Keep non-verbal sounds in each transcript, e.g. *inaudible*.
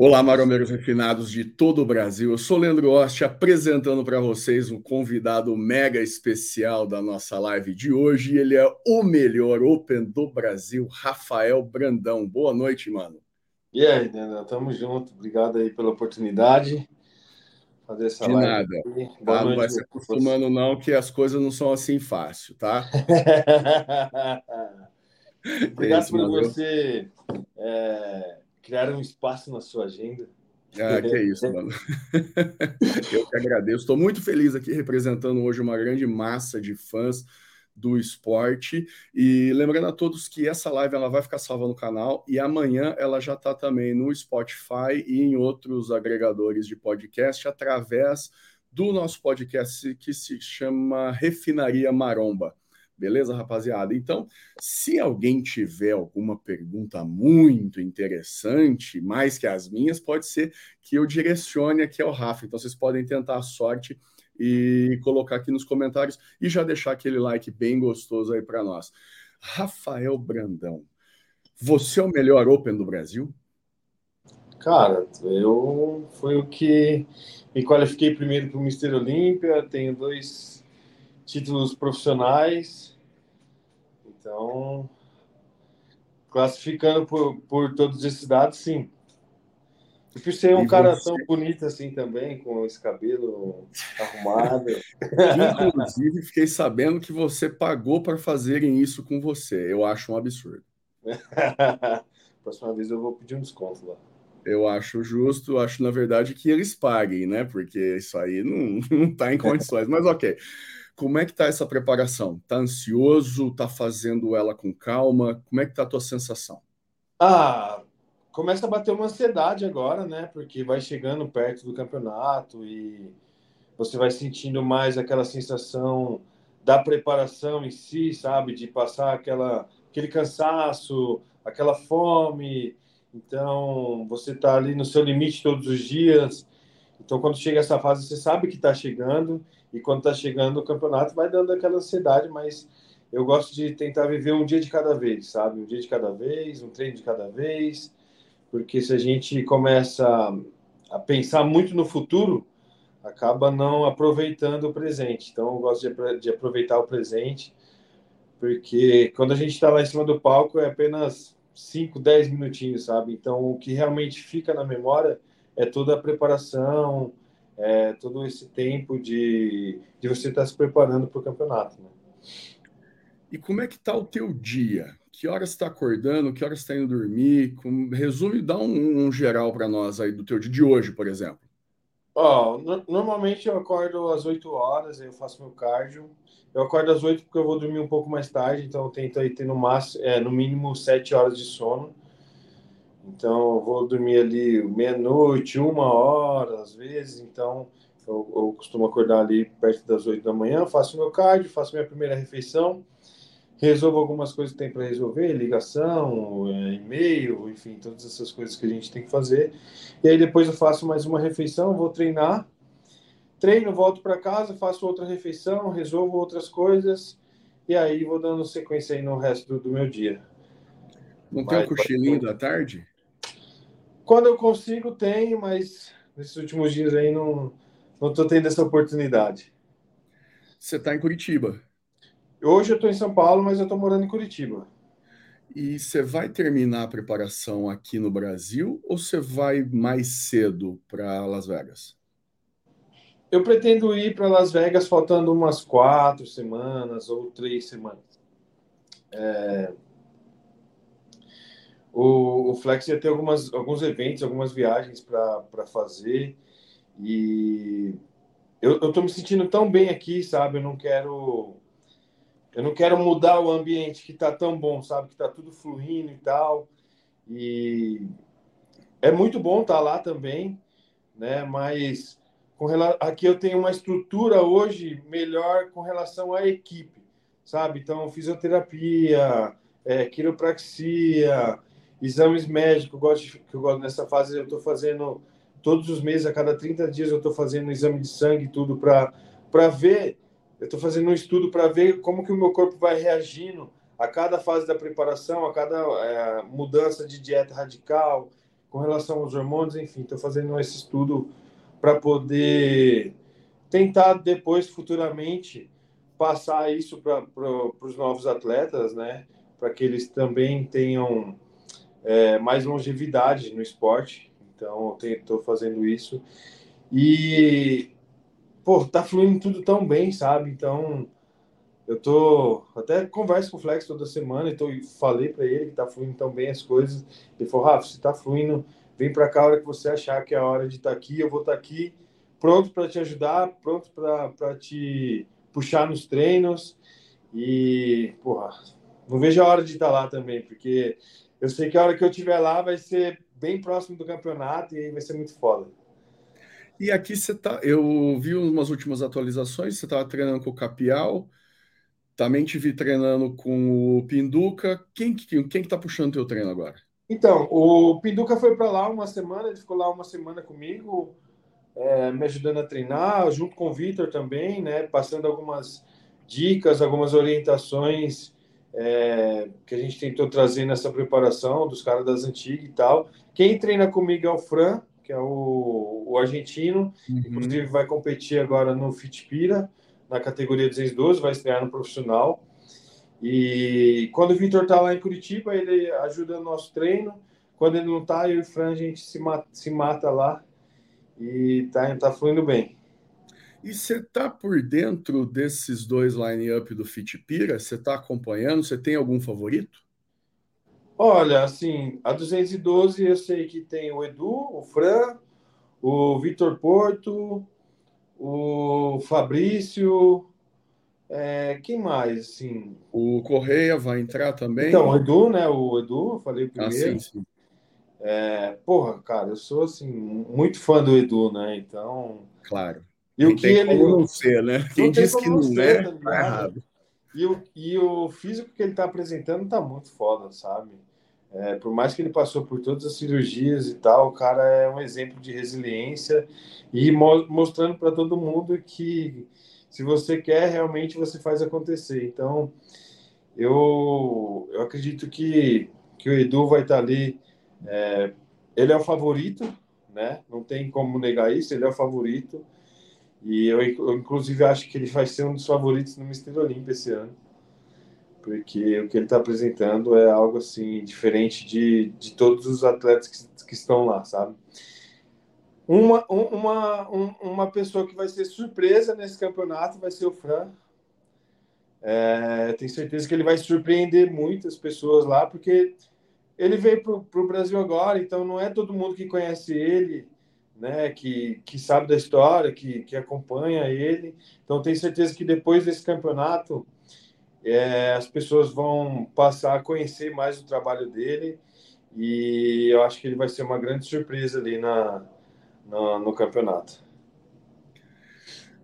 Olá, maromeiros refinados de todo o Brasil. Eu sou Leandro Oste, apresentando para vocês um convidado mega especial da nossa live de hoje. Ele é o melhor Open do Brasil, Rafael Brandão. Boa noite, mano. E aí, Daniel, tamo junto. Obrigado aí pela oportunidade. Fazer essa de live nada. Tá? Não vai se acostumando, não, que as coisas não são assim fácil, tá? *laughs* Obrigado é por você. É criar um espaço na sua agenda. Ah, que é isso, mano. *laughs* Eu que agradeço. Estou muito feliz aqui representando hoje uma grande massa de fãs do esporte. E lembrando a todos que essa live ela vai ficar salva no canal e amanhã ela já está também no Spotify e em outros agregadores de podcast através do nosso podcast que se chama Refinaria Maromba. Beleza, rapaziada? Então, se alguém tiver alguma pergunta muito interessante, mais que as minhas, pode ser que eu direcione aqui ao Rafa. Então, vocês podem tentar a sorte e colocar aqui nos comentários e já deixar aquele like bem gostoso aí para nós. Rafael Brandão, você é o melhor Open do Brasil? Cara, eu fui o que me qualifiquei primeiro para o Mister Olímpia, tenho dois títulos profissionais então, classificando por, por todos esses dados, sim. E por ser um e cara você... tão bonito assim também, com esse cabelo *laughs* arrumado. Inclusive, fiquei sabendo que você pagou para fazerem isso com você. Eu acho um absurdo. *laughs* Próxima vez eu vou pedir um desconto lá. Eu acho justo, acho na verdade que eles paguem, né? Porque isso aí não, *laughs* não tá em condições. Mas ok. Como é que tá essa preparação? Tá ansioso? Tá fazendo ela com calma? Como é que tá a tua sensação? Ah, começa a bater uma ansiedade agora, né? Porque vai chegando perto do campeonato e você vai sentindo mais aquela sensação da preparação em si, sabe? De passar aquela, aquele cansaço, aquela fome. Então, você tá ali no seu limite todos os dias. Então, quando chega essa fase, você sabe que está chegando e quando está chegando o campeonato, vai dando aquela ansiedade, mas eu gosto de tentar viver um dia de cada vez, sabe? Um dia de cada vez, um treino de cada vez, porque se a gente começa a pensar muito no futuro, acaba não aproveitando o presente. Então, eu gosto de, de aproveitar o presente, porque quando a gente está lá em cima do palco é apenas 5, 10 minutinhos, sabe? Então, o que realmente fica na memória é toda a preparação, é, todo esse tempo de, de você estar tá se preparando para o campeonato. Né? E como é que está o teu dia? Que horas está acordando? Que horas está indo dormir? Como... Resume, dá um, um geral para nós aí do teu dia de hoje, por exemplo. Oh, no, normalmente eu acordo às 8 horas, eu faço meu cardio. Eu acordo às 8 porque eu vou dormir um pouco mais tarde, então eu tento aí ter no, máximo, é, no mínimo 7 horas de sono. Então, eu vou dormir ali meia-noite, uma hora, às vezes. Então, eu, eu, costumo acordar ali perto das oito da manhã, faço meu cardio, faço minha primeira refeição, resolvo algumas coisas que tem para resolver, ligação, é, e-mail, enfim, todas essas coisas que a gente tem que fazer. E aí depois eu faço mais uma refeição, vou treinar, treino, volto para casa, faço outra refeição, resolvo outras coisas, e aí vou dando sequência aí no resto do, do meu dia. Não tem um cochilinho da tarde? Quando eu consigo, tenho, mas nesses últimos dias aí não não estou tendo essa oportunidade. Você está em Curitiba? Hoje eu estou em São Paulo, mas eu estou morando em Curitiba. E você vai terminar a preparação aqui no Brasil ou você vai mais cedo para Las Vegas? Eu pretendo ir para Las Vegas faltando umas quatro semanas ou três semanas. É, o, o Flex ia ter algumas, alguns eventos, algumas viagens para fazer. E eu, estou me sentindo tão bem aqui, sabe? Eu não quero. Eu não quero mudar o ambiente que está tão bom, sabe? Que está tudo fluindo e tal. E é muito bom estar tá lá também, né? Mas com rela... aqui eu tenho uma estrutura hoje melhor com relação à equipe, sabe? Então, fisioterapia, é, quiropraxia, exames médicos, gosto, que eu gosto nessa fase, eu estou fazendo todos os meses, a cada 30 dias, eu estou fazendo um exame de sangue e tudo para ver, eu estou fazendo um estudo para ver como que o meu corpo vai reagindo a cada fase da preparação, a cada é, mudança de dieta radical. com relação aos hormônios, enfim, estou fazendo esse estudo para poder tentar depois, futuramente, passar isso para pro, os novos atletas, né? Para que eles também tenham é, mais longevidade no esporte. Então, estou fazendo isso. E, pô, tá fluindo tudo tão bem, sabe? Então, eu tô até converso com o Flex toda semana, então falei para ele que tá fluindo tão bem as coisas. Ele falou: "Rafa, se tá fluindo, vem para cá a hora que você achar que é a hora de estar tá aqui, eu vou estar tá aqui pronto para te ajudar, pronto para te puxar nos treinos. E, porra, não vejo a hora de estar tá lá também, porque eu sei que a hora que eu estiver lá vai ser bem próximo do campeonato e aí vai ser muito foda. E aqui você tá. Eu vi umas últimas atualizações, você estava treinando com o Capial, também te vi treinando com o Pinduca. Quem, quem, quem que tá puxando o teu treino agora? Então, o Pinduca foi para lá uma semana, ele ficou lá uma semana comigo, é, me ajudando a treinar, junto com o Vitor também, né? Passando algumas dicas, algumas orientações é, que a gente tentou trazer nessa preparação dos caras das antigas e tal. Quem treina comigo é o Fran, que é o, o argentino, uhum. inclusive vai competir agora no Fitpira na categoria 212, vai estrear no profissional. E quando o Vitor está lá em Curitiba, ele ajuda no nosso treino. Quando ele não está, eu e o Fran, a gente se mata, se mata lá e tá, tá fluindo bem. E você está por dentro desses dois line-up do Fitpira? Você está acompanhando? Você tem algum favorito? Olha, assim, a 212 eu sei que tem o Edu, o Fran, o Vitor Porto, o Fabrício, é, quem mais? Assim? O Correia vai entrar também? Então, o Edu, né? O Edu, eu falei primeiro. Ah, sim, sim. É, porra, cara, eu sou assim, muito fã do Edu, né? Então. Claro. E o que ele. não ser, né? Quem diz que não é, tá, tá errado. E o, e o físico que ele tá apresentando tá muito foda, sabe? É, por mais que ele passou por todas as cirurgias e tal, o cara é um exemplo de resiliência e mo mostrando para todo mundo que se você quer, realmente você faz acontecer. Então, eu, eu acredito que, que o Edu vai estar tá ali. É, ele é o favorito, né? Não tem como negar isso, ele é o favorito. E eu, eu inclusive, acho que ele vai ser um dos favoritos no Mister Olímpia esse ano porque o que ele está apresentando é algo assim diferente de, de todos os atletas que, que estão lá, sabe? Uma, uma, uma pessoa que vai ser surpresa nesse campeonato vai ser o Fran. É, tenho certeza que ele vai surpreender muitas pessoas lá, porque ele veio para o Brasil agora, então não é todo mundo que conhece ele, né, que, que sabe da história, que, que acompanha ele. Então tenho certeza que depois desse campeonato é, as pessoas vão passar a conhecer mais o trabalho dele e eu acho que ele vai ser uma grande surpresa ali na, na no campeonato.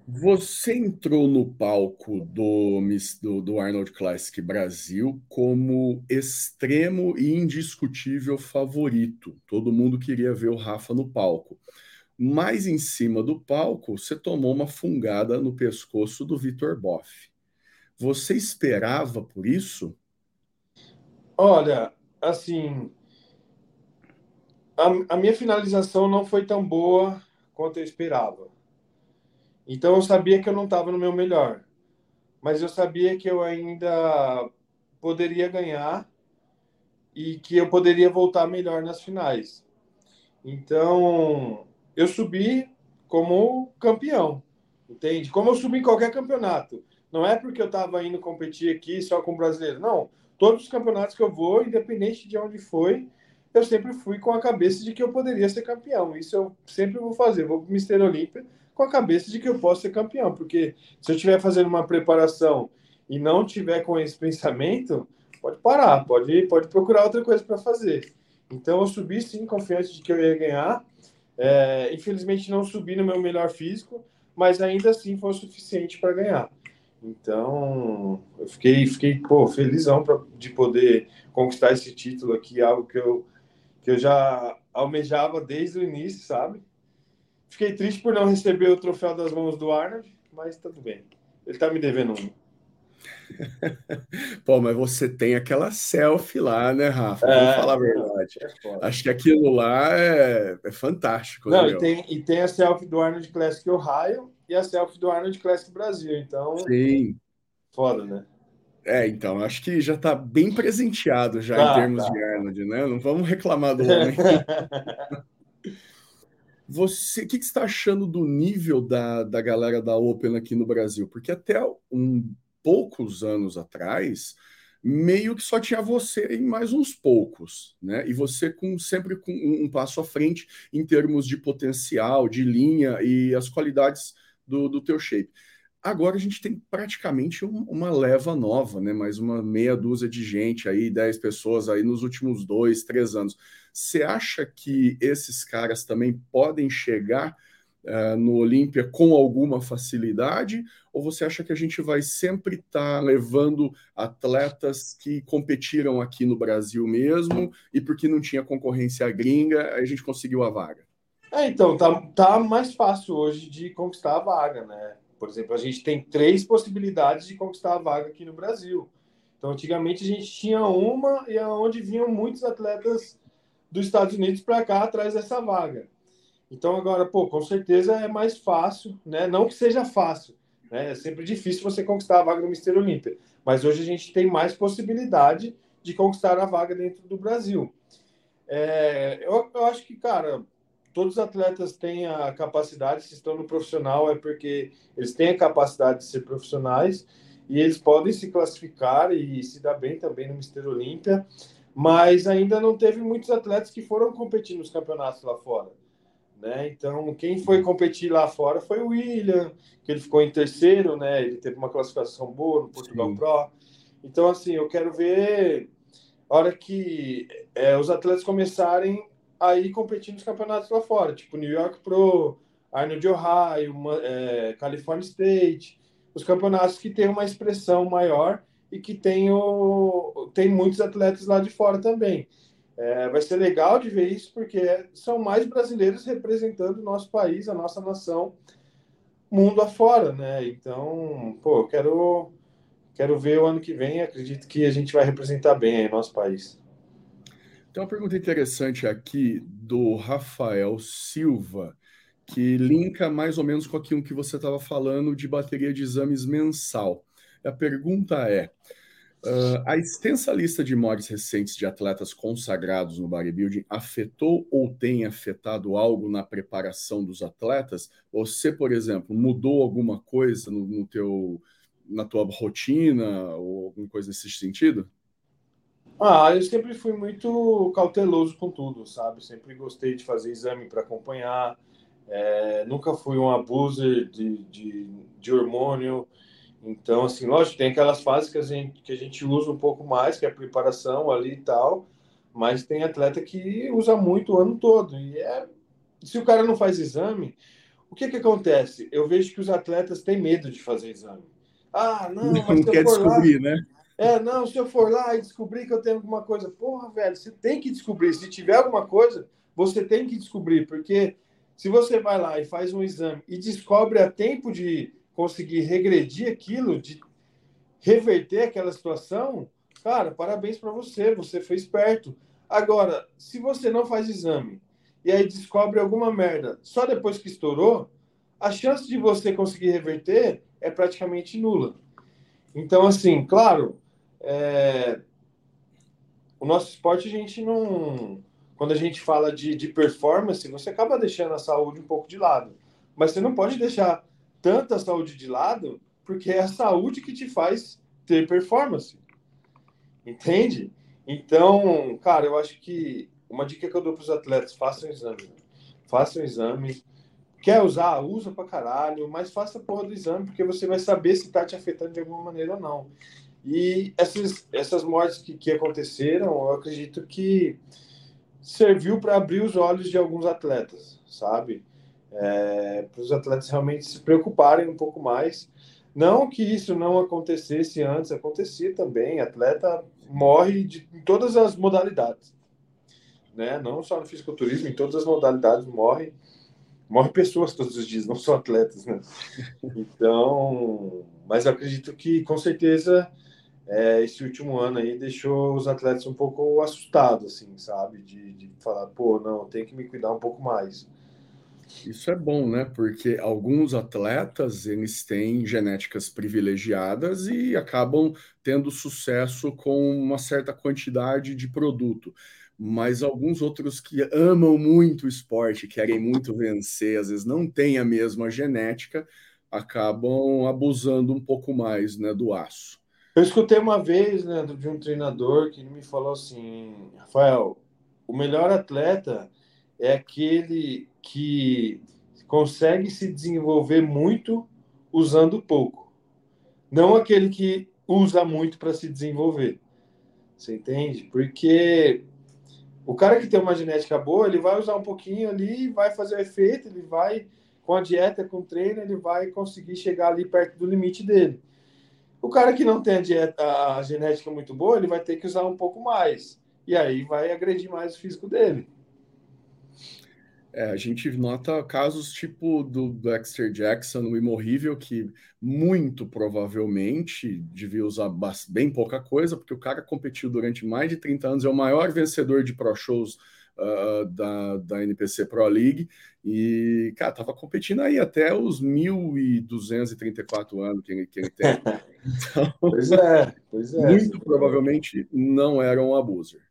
Você entrou no palco do, do, do, Arnold Classic Brasil como extremo e indiscutível favorito. Todo mundo queria ver o Rafa no palco. Mas em cima do palco, você tomou uma fungada no pescoço do Vitor Boff. Você esperava por isso? Olha, assim, a, a, minha finalização não foi tão boa quanto eu esperava. Então eu sabia que eu não estava no meu melhor, mas eu sabia que eu ainda poderia ganhar e que eu poderia voltar melhor nas finais. Então eu subi como campeão, entende? Como eu subi em qualquer campeonato. Não é porque eu estava indo competir aqui só com brasileiro. Não. Todos os campeonatos que eu vou, independente de onde foi, eu sempre fui com a cabeça de que eu poderia ser campeão. Isso eu sempre vou fazer. Vou para o Mister Olímpia com a cabeça de que eu posso ser campeão. Porque se eu estiver fazendo uma preparação e não tiver com esse pensamento, pode parar, pode, pode procurar outra coisa para fazer. Então eu subi sim, confiante de que eu ia ganhar. É, infelizmente não subi no meu melhor físico, mas ainda assim foi o suficiente para ganhar. Então, eu fiquei, fiquei pô, felizão pra, de poder conquistar esse título aqui, algo que eu, que eu já almejava desde o início, sabe? Fiquei triste por não receber o troféu das mãos do Arnold, mas tudo bem. Ele tá me devendo um. *laughs* Pô, mas você tem aquela selfie lá, né, Rafa? É, Vamos falar a verdade. É Acho que aquilo lá é, é fantástico. Não, né, e, tem, e tem a selfie do Arnold Classic Ohio e a selfie do Arnold Classic Brasil. Então, Sim. foda, né? É, então, acho que já está bem presenteado já tá, em termos tá. de Arnold, né? Não vamos reclamar do homem. *laughs* Você, o que, que você está achando do nível da, da galera da Open aqui no Brasil? Porque até um poucos anos atrás, meio que só tinha você e mais uns poucos, né? E você com sempre com um, um passo à frente em termos de potencial, de linha e as qualidades do, do teu shape. Agora a gente tem praticamente um, uma leva nova, né? Mais uma meia dúzia de gente aí, dez pessoas aí nos últimos dois, três anos. Você acha que esses caras também podem chegar uh, no Olímpia com alguma facilidade? Ou você acha que a gente vai sempre estar tá levando atletas que competiram aqui no Brasil mesmo e porque não tinha concorrência gringa, a gente conseguiu a vaga? É, então, tá, tá mais fácil hoje de conquistar a vaga, né? Por exemplo, a gente tem três possibilidades de conquistar a vaga aqui no Brasil. Então, antigamente a gente tinha uma e é onde vinham muitos atletas dos Estados Unidos para cá atrás dessa vaga. Então agora, pô, com certeza é mais fácil, né? Não que seja fácil, né? É sempre difícil você conquistar a vaga no Mister Olímpia, mas hoje a gente tem mais possibilidade de conquistar a vaga dentro do Brasil. É, eu, eu acho que, cara, todos os atletas têm a capacidade, se estão no profissional, é porque eles têm a capacidade de ser profissionais e eles podem se classificar e se dar bem também no Mister Olímpia, mas ainda não teve muitos atletas que foram competir nos campeonatos lá fora. Né? Então, quem foi competir lá fora foi o William, que ele ficou em terceiro, né? Ele teve uma classificação boa no Portugal Sim. Pro. Então, assim, eu quero ver a hora que é, os atletas começarem a ir competir nos campeonatos lá fora, tipo New York Pro, Arnold Ohio, uma, é, California State, os campeonatos que têm uma expressão maior e que tem, o, tem muitos atletas lá de fora também. É, vai ser legal de ver isso, porque são mais brasileiros representando o nosso país, a nossa nação, mundo afora, né? Então, pô, quero, quero ver o ano que vem, acredito que a gente vai representar bem aí nosso país. Tem uma pergunta interessante aqui do Rafael Silva, que linka mais ou menos com aquilo que você estava falando de bateria de exames mensal. A pergunta é: Uh, a extensa lista de mortes recentes de atletas consagrados no bodybuilding afetou ou tem afetado algo na preparação dos atletas? Você, por exemplo, mudou alguma coisa no, no teu, na tua rotina ou alguma coisa nesse sentido? Ah, eu sempre fui muito cauteloso com tudo, sabe? Sempre gostei de fazer exame para acompanhar. É, nunca fui um abuser de, de, de hormônio. Então, assim, lógico, tem aquelas fases que a, gente, que a gente usa um pouco mais, que é a preparação ali e tal, mas tem atleta que usa muito o ano todo. E é, se o cara não faz exame, o que que acontece? Eu vejo que os atletas têm medo de fazer exame. Ah, não, mas *laughs* não quer descobrir, lá, né? É, não, se eu for lá e descobrir que eu tenho alguma coisa, porra, velho, você tem que descobrir. Se tiver alguma coisa, você tem que descobrir, porque se você vai lá e faz um exame e descobre a tempo de conseguir regredir aquilo, de reverter aquela situação, cara, parabéns para você, você foi esperto. Agora, se você não faz exame e aí descobre alguma merda só depois que estourou, a chance de você conseguir reverter é praticamente nula. Então, assim, claro, é... o nosso esporte a gente não. Quando a gente fala de, de performance, você acaba deixando a saúde um pouco de lado. Mas você não pode deixar tanta saúde de lado, porque é a saúde que te faz ter performance. Entende? Então, cara, eu acho que uma dica que eu dou para os atletas: façam exame. Façam exame. Quer usar? Usa pra caralho, mas faça a porra do exame, porque você vai saber se tá te afetando de alguma maneira ou não. E essas, essas mortes que, que aconteceram, eu acredito que serviu para abrir os olhos de alguns atletas, sabe? é, para os atletas realmente se preocuparem um pouco mais. Não que isso não acontecesse antes, acontecia também. Atleta morre de, em todas as modalidades, né? Não só no fisiculturismo, em todas as modalidades morre. Morre pessoas *laughs* todos os dias, não só atletas, né? Então, mas eu acredito que com certeza é, esse último ano aí deixou os atletas um pouco assustados, assim, sabe? De, de falar, pô, não, tem que me cuidar um pouco mais. Isso é bom, né? Porque alguns atletas eles têm genéticas privilegiadas e acabam tendo sucesso com uma certa quantidade de produto. Mas alguns outros que amam muito o esporte, querem muito vencer, às vezes não têm a mesma genética, acabam abusando um pouco mais né, do aço. Eu escutei uma vez né, de um treinador que me falou assim: Rafael, o melhor atleta é aquele que consegue se desenvolver muito usando pouco, não aquele que usa muito para se desenvolver. Você entende? Porque o cara que tem uma genética boa, ele vai usar um pouquinho ali, vai fazer o efeito, ele vai com a dieta, com o treino, ele vai conseguir chegar ali perto do limite dele. O cara que não tem a, dieta, a genética muito boa, ele vai ter que usar um pouco mais. E aí vai agredir mais o físico dele. É, a gente nota casos tipo do Dexter Jackson, o imorrível, que muito provavelmente devia usar bem pouca coisa, porque o cara competiu durante mais de 30 anos, é o maior vencedor de Pro Shows uh, da, da NPC Pro League, e, cara, tava competindo aí até os 1.234 anos que ele, que ele tem. *laughs* Então, pois é, pois é. Muito provavelmente não era um abuser.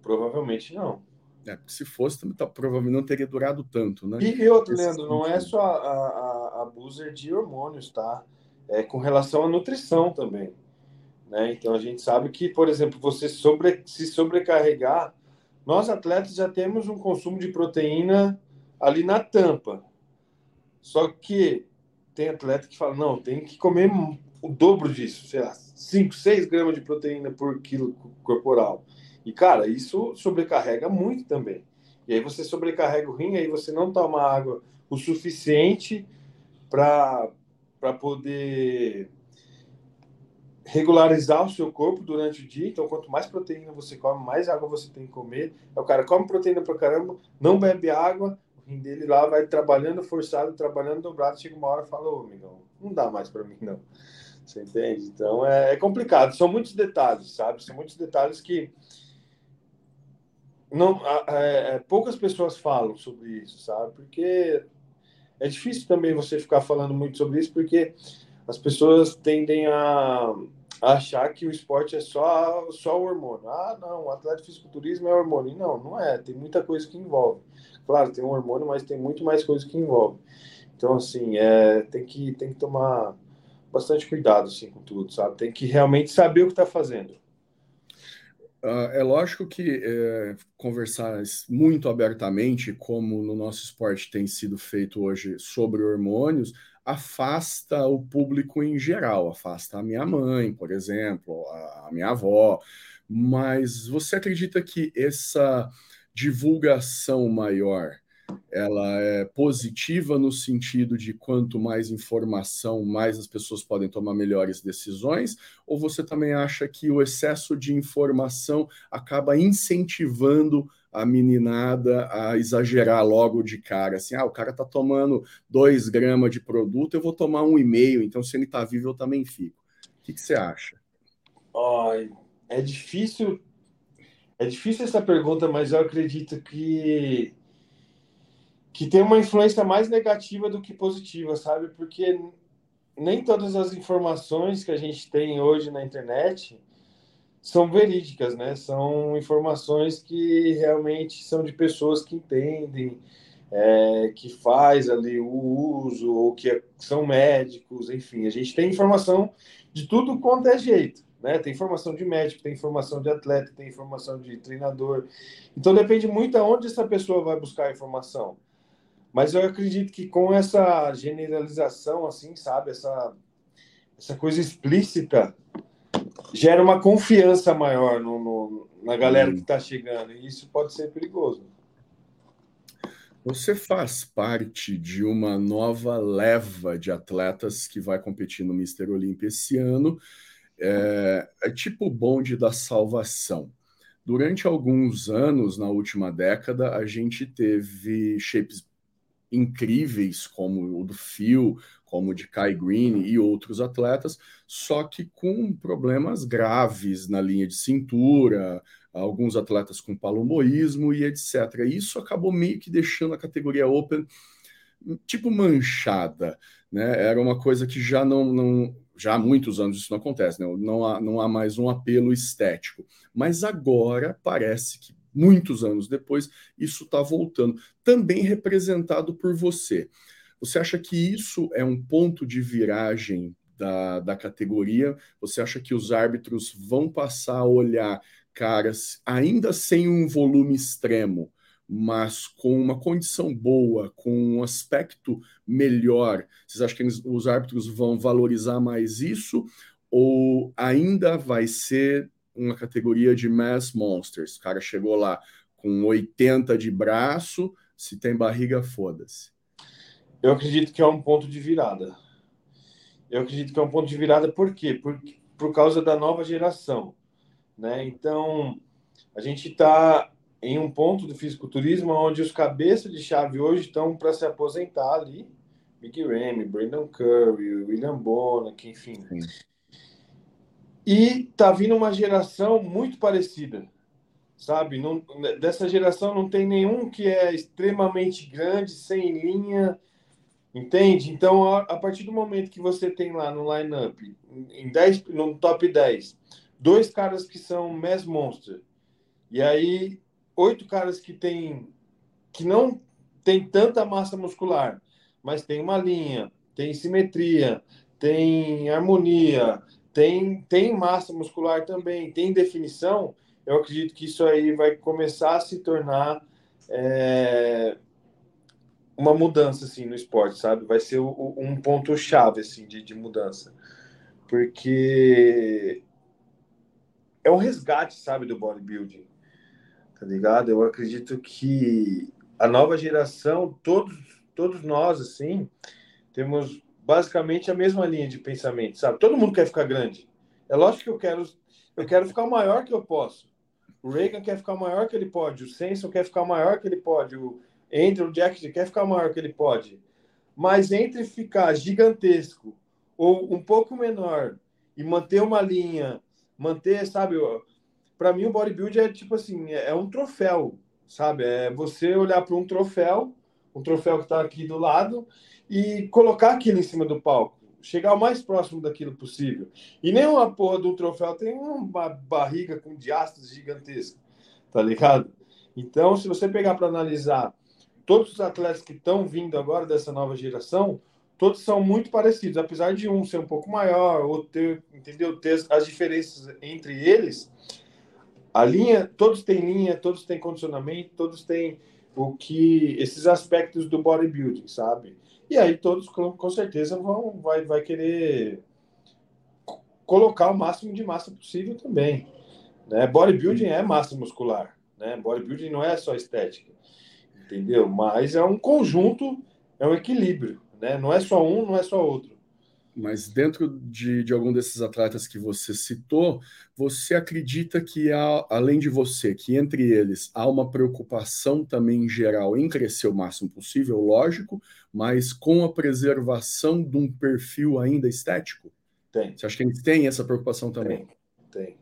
Provavelmente não. É, se fosse, tá, provavelmente não teria durado tanto, né? E, outro, Leandro, não é só a, a, a booster de hormônios, tá? É com relação à nutrição também. Né? Então a gente sabe que, por exemplo, você sobre, se sobrecarregar, nós atletas já temos um consumo de proteína ali na tampa. Só que tem atleta que fala, não, tem que comer o dobro disso, sei lá, 5, 6 gramas de proteína por quilo corporal. E, cara, isso sobrecarrega muito também. E aí você sobrecarrega o rim, aí você não toma água o suficiente para poder regularizar o seu corpo durante o dia. Então, quanto mais proteína você come, mais água você tem que comer. Aí o cara come proteína pra caramba, não bebe água, rim dele lá vai trabalhando forçado, trabalhando dobrado. Chega uma hora e fala: Ô, amigão, não dá mais para mim, não. Você entende? Então é, é complicado. São muitos detalhes, sabe? São muitos detalhes que não é, é, poucas pessoas falam sobre isso, sabe? Porque é difícil também você ficar falando muito sobre isso, porque as pessoas tendem a, achar que o esporte é só, só o hormônio. Ah, não, o atleta fisiculturismo é hormônio. Não, não é. Tem muita coisa que envolve. Claro, tem um hormônio, mas tem muito mais coisa que envolve. Então, assim, é, tem, que, tem que tomar bastante cuidado assim, com tudo, sabe? Tem que realmente saber o que está fazendo. Uh, é lógico que é, conversar muito abertamente, como no nosso esporte tem sido feito hoje sobre hormônios, afasta o público em geral, afasta a minha mãe, por exemplo, a, a minha avó. Mas você acredita que essa divulgação maior ela é positiva no sentido de quanto mais informação, mais as pessoas podem tomar melhores decisões? Ou você também acha que o excesso de informação acaba incentivando a meninada a exagerar logo de cara? Assim, ah, o cara tá tomando dois gramas de produto, eu vou tomar um e meio, então se ele tá vivo, eu também fico. O que, que você acha? Oh, é difícil. É difícil essa pergunta, mas eu acredito que que tem uma influência mais negativa do que positiva, sabe? Porque nem todas as informações que a gente tem hoje na internet são verídicas, né? São informações que realmente são de pessoas que entendem, é, que faz ali o uso, ou que são médicos, enfim. A gente tem informação de tudo quanto é jeito, né? Tem informação de médico, tem informação de atleta, tem informação de treinador. Então depende muito aonde essa pessoa vai buscar a informação. Mas eu acredito que com essa generalização, assim, sabe, essa, essa coisa explícita, gera uma confiança maior no, no na galera que está chegando. E isso pode ser perigoso. Você faz parte de uma nova leva de atletas que vai competir no Mister Olímpia esse ano. É, é tipo o bonde da salvação. Durante alguns anos, na última década, a gente teve shapes incríveis como o do Phil, como de Kai Green e outros atletas, só que com problemas graves na linha de cintura, alguns atletas com palomoísmo e etc. Isso acabou meio que deixando a categoria Open tipo manchada, né? Era uma coisa que já não, não já há muitos anos isso não acontece, né? não, há, não há mais um apelo estético. Mas agora parece que, muitos anos depois, isso está voltando, também representado por você. Você acha que isso é um ponto de viragem da, da categoria? Você acha que os árbitros vão passar a olhar caras ainda sem um volume extremo, mas com uma condição boa, com um aspecto melhor, vocês acham que eles, os árbitros vão valorizar mais isso? Ou ainda vai ser uma categoria de mass monsters? O cara chegou lá com 80 de braço, se tem barriga, foda-se. Eu acredito que é um ponto de virada. Eu acredito que é um ponto de virada por quê? Por, por causa da nova geração. Né? Então, a gente está em um ponto do fisiculturismo onde os cabeças de chave hoje estão para se aposentar ali. Big Ramy, Brandon Curry, William Bonac, enfim. Sim. E tá vindo uma geração muito parecida, sabe? Não, dessa geração não tem nenhum que é extremamente grande, sem linha, entende? Então, a, a partir do momento que você tem lá no lineup, em 10, no top 10, dois caras que são mass monster, e aí oito caras que tem que não tem tanta massa muscular, mas tem uma linha, tem simetria, tem harmonia, tem tem massa muscular também, tem definição. Eu acredito que isso aí vai começar a se tornar é, uma mudança assim no esporte, sabe? Vai ser o, um ponto chave assim de, de mudança, porque é um resgate, sabe, do bodybuilding tá ligado? Eu acredito que a nova geração, todos, todos nós, assim, temos basicamente a mesma linha de pensamento, sabe? Todo mundo quer ficar grande. É lógico que eu quero, eu quero ficar o maior que eu posso. O Reagan quer ficar maior que ele pode, o Senson quer ficar maior que ele pode, o Andrew Jackson quer ficar maior que ele pode. Mas entre ficar gigantesco ou um pouco menor e manter uma linha, manter, sabe, para mim o bodybuilding é tipo assim, é, é um troféu, sabe? É você olhar para um troféu, um troféu que está aqui do lado e colocar aquilo em cima do palco, chegar o mais próximo daquilo possível. E nem uma porra do troféu tem uma barriga com diástase gigantesca, tá ligado? Então, se você pegar para analisar todos os atletas que estão vindo agora dessa nova geração, todos são muito parecidos, apesar de um ser um pouco maior, outro ter, entendeu? Ter as diferenças entre eles, a linha, todos têm linha, todos têm condicionamento, todos têm o que esses aspectos do bodybuilding, sabe? E aí todos com, com certeza vão vai, vai querer colocar o máximo de massa possível também, né? Bodybuilding é massa muscular, né? Bodybuilding não é só estética, entendeu? Mas é um conjunto, é um equilíbrio, né? Não é só um, não é só outro. Mas dentro de, de algum desses atletas que você citou, você acredita que há, além de você, que entre eles há uma preocupação também em geral em crescer o máximo possível, lógico, mas com a preservação de um perfil ainda estético? Tem. Você acha que eles têm essa preocupação também? Tem. Tem.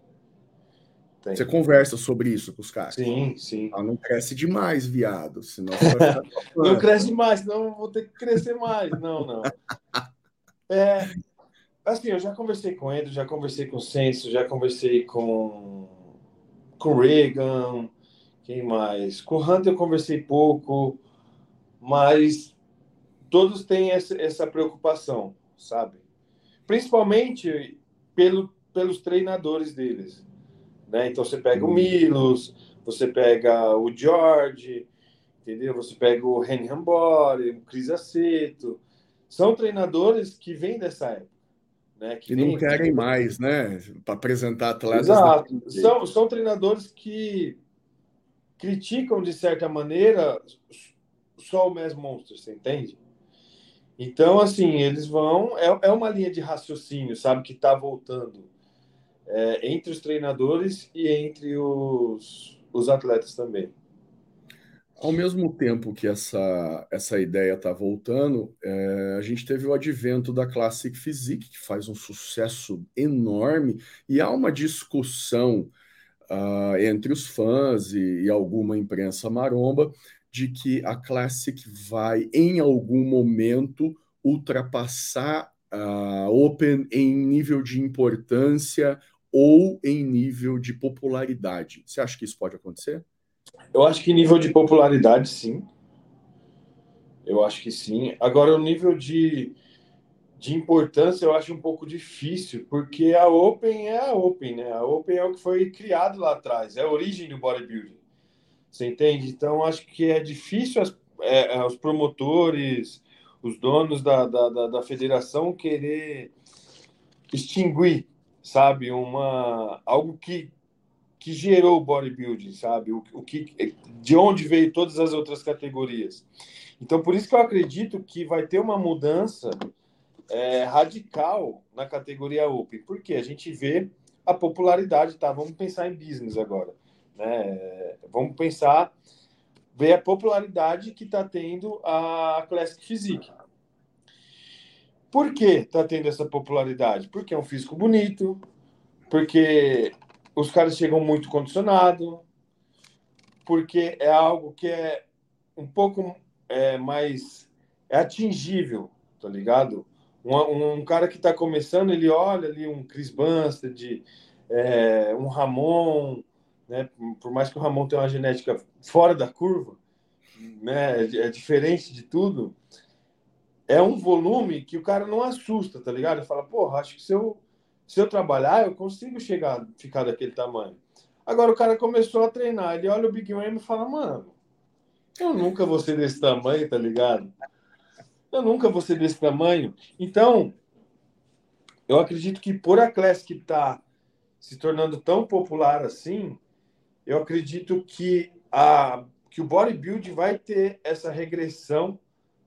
Tem. Você conversa sobre isso com os caras? Sim, sim. Ah, não cresce demais, viado. Senão *laughs* não cresce demais, senão vou ter que crescer mais. Não, não. É, assim, eu já conversei com ele, já conversei com o Censo, já conversei com, com o Reagan, quem mais? Com o Hunter eu conversei pouco, mas todos têm essa, essa preocupação, sabe? Principalmente pelo, pelos treinadores deles. Né? Então você pega o uhum. Milos, você pega o George, entendeu? Você pega o Henry Hambori, o Cris Aceto são treinadores que vêm dessa época. Né, que, não querem mais, né? Para apresentar atletas. Exato. São, são treinadores que criticam, de certa maneira, só o Mass Monster, você entende? Então, assim, eles vão. É, é uma linha de raciocínio, sabe, que está voltando é, entre os treinadores e entre os, os atletas também. Ao mesmo tempo que essa, essa ideia está voltando, é, a gente teve o advento da Classic Physique, que faz um sucesso enorme, e há uma discussão uh, entre os fãs e, e alguma imprensa maromba de que a Classic vai, em algum momento, ultrapassar a Open em nível de importância ou em nível de popularidade. Você acha que isso pode acontecer? Eu acho que nível de popularidade, sim. Eu acho que sim. Agora, o nível de, de importância eu acho um pouco difícil, porque a Open é a Open, né? A Open é o que foi criado lá atrás, é a origem do bodybuilding. Você entende? Então, acho que é difícil as, é, é, os promotores, os donos da, da, da, da federação querer extinguir, sabe, uma algo que que gerou o bodybuilding, sabe? O, o que, de onde veio todas as outras categorias. Então, por isso que eu acredito que vai ter uma mudança é, radical na categoria Open, porque a gente vê a popularidade, tá? Vamos pensar em business agora, né? Vamos pensar, ver a popularidade que está tendo a Classic Physique. Por que está tendo essa popularidade? Porque é um físico bonito, porque os caras chegam muito condicionado, porque é algo que é um pouco é, mais é atingível, tá ligado? Um, um cara que está começando, ele olha ali um Chris Bumstead, é, um Ramon, né? Por mais que o Ramon tenha uma genética fora da curva, né? É, é diferente de tudo. É um volume que o cara não assusta, tá ligado? Fala, porra, acho que se eu se eu trabalhar, eu consigo chegar, ficar daquele tamanho. Agora o cara começou a treinar, ele olha o Big Ram e fala, mano, eu nunca vou ser desse tamanho, tá ligado? Eu nunca vou ser desse tamanho. Então, eu acredito que por a Classic tá se tornando tão popular assim, eu acredito que a que o bodybuilding vai ter essa regressão,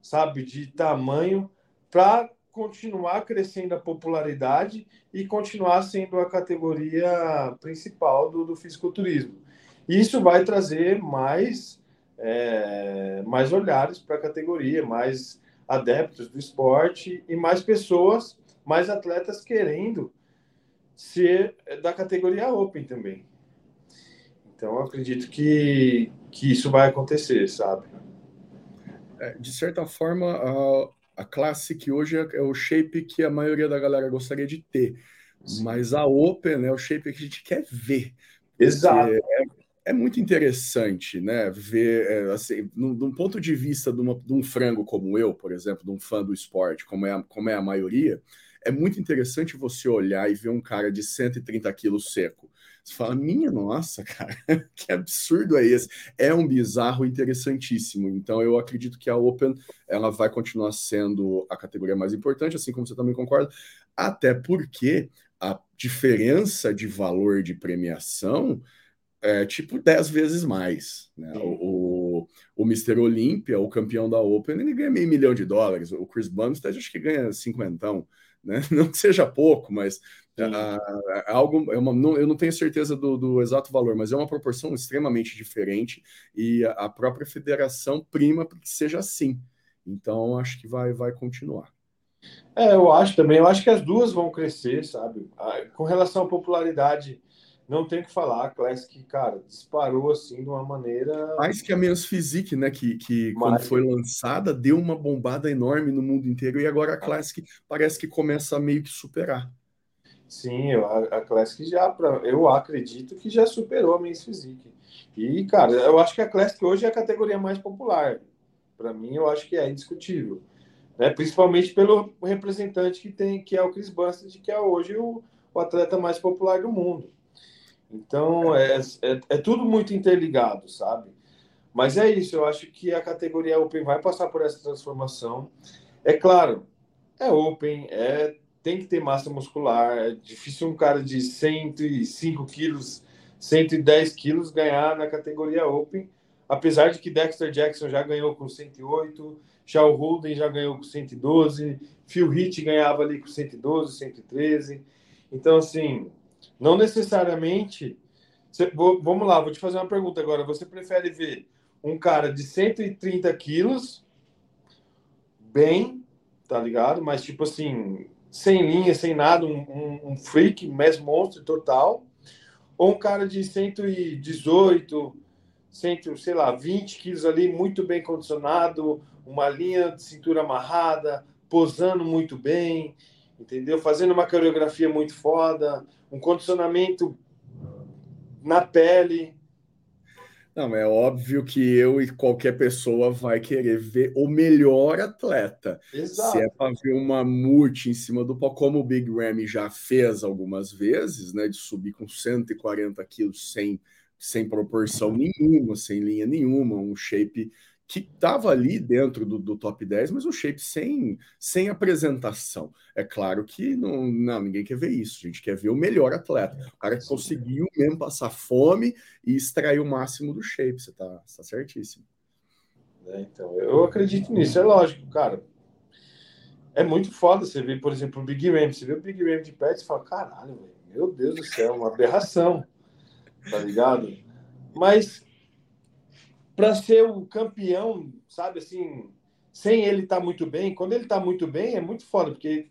sabe, de tamanho para continuar crescendo a popularidade e continuar sendo a categoria principal do, do fisiculturismo. Isso vai trazer mais, é, mais olhares para a categoria, mais adeptos do esporte e mais pessoas, mais atletas querendo ser da categoria Open também. Então, acredito que, que isso vai acontecer, sabe? É, de certa forma, a Classic hoje é, é, o shape que a maioria da galera gostaria de ter. Sim. Mas a Open é o shape que a gente quer ver. Exato. É, é, muito interessante, né? Ver, é, assim, num, num, ponto de vista de, uma, de, um frango como eu, por exemplo, de um fã do esporte, como é, a, como é a maioria, é muito interessante você olhar e ver um cara de 130 quilos seco. Você fala, minha nossa, cara, *laughs* que absurdo é esse? É um bizarro interessantíssimo. Então, eu acredito que a Open ela vai continuar sendo a categoria mais importante, assim como você também concorda, até porque a diferença de valor de premiação é tipo 10 vezes mais. Né? O, o, o Mr. Olímpia, o campeão da Open, ele ganha meio milhão de dólares. O Chris Bumstead acho que ganha cinquentão. Né? *laughs* Não que seja pouco, mas algo, é uma, não, eu não tenho certeza do, do, exato valor, mas é uma proporção extremamente diferente e a, a própria federação prima para que seja assim. Então, acho que vai, vai continuar. É, eu acho também. Eu acho que as duas vão crescer, sabe? Com relação à popularidade, não tem o que falar. A Classic, cara, disparou assim de uma maneira. Mais que a Men's Physique, né? Que, que quando foi lançada, deu uma bombada enorme no mundo inteiro e agora a Classic parece que começa a meio que superar. Sim, a, a Classic já, pra, eu acredito que já superou a Men's Physique. E, cara, eu acho que a Classic hoje é a categoria mais popular. Para mim, eu acho que é indiscutível. Né? Principalmente pelo representante que tem, que é o Chris Bustard, que é hoje o, o atleta mais popular do mundo. Então, é, é, é, tudo muito interligado, sabe? Mas é isso, eu acho que a categoria Open vai passar por essa transformação. É claro, é Open, é tem que ter massa muscular. É difícil um cara de 105 quilos, 110 quilos ganhar na categoria Open, apesar de que Dexter Jackson já ganhou com 108, Shaw Holden já ganhou com 112, Phil Heath ganhava ali com 112, 113. Então, assim, não necessariamente. Você, vou, vamos lá, vou te fazer uma pergunta agora. Você prefere ver um cara de 130 quilos, bem, tá ligado? Mas, tipo assim, sem linha, sem nada, um, um, um freak, mass monstro total. Ou um cara de 118, 100, sei lá, 20 quilos ali, muito bem condicionado, uma linha de cintura amarrada, posando muito bem, entendeu? Fazendo uma coreografia muito foda, um condicionamento na pele. Não, é óbvio que eu e qualquer pessoa vai querer ver o melhor atleta. Exato. Se é para ver uma multi em cima do pau, como o Big Ramy já fez algumas vezes, né? De subir com 140 quilos sem, sem proporção nenhuma, sem linha nenhuma, um shape que estava ali dentro do, do, top 10, mas um shape sem, sem apresentação. É claro que não, não, ninguém quer ver isso, a gente quer ver o melhor atleta, o cara que conseguiu mesmo passar fome e extrair o máximo do shape. Você está tá certíssimo. É, então, eu acredito nisso, é lógico, cara. É muito foda você ver, por exemplo, o Big Ram. Você vê o Big Ram de perto e fala, caralho, meu Deus do céu, uma aberração. Tá ligado? Mas para ser o campeão, sabe assim, sem ele estar tá muito bem. Quando ele está muito bem, é muito foda, porque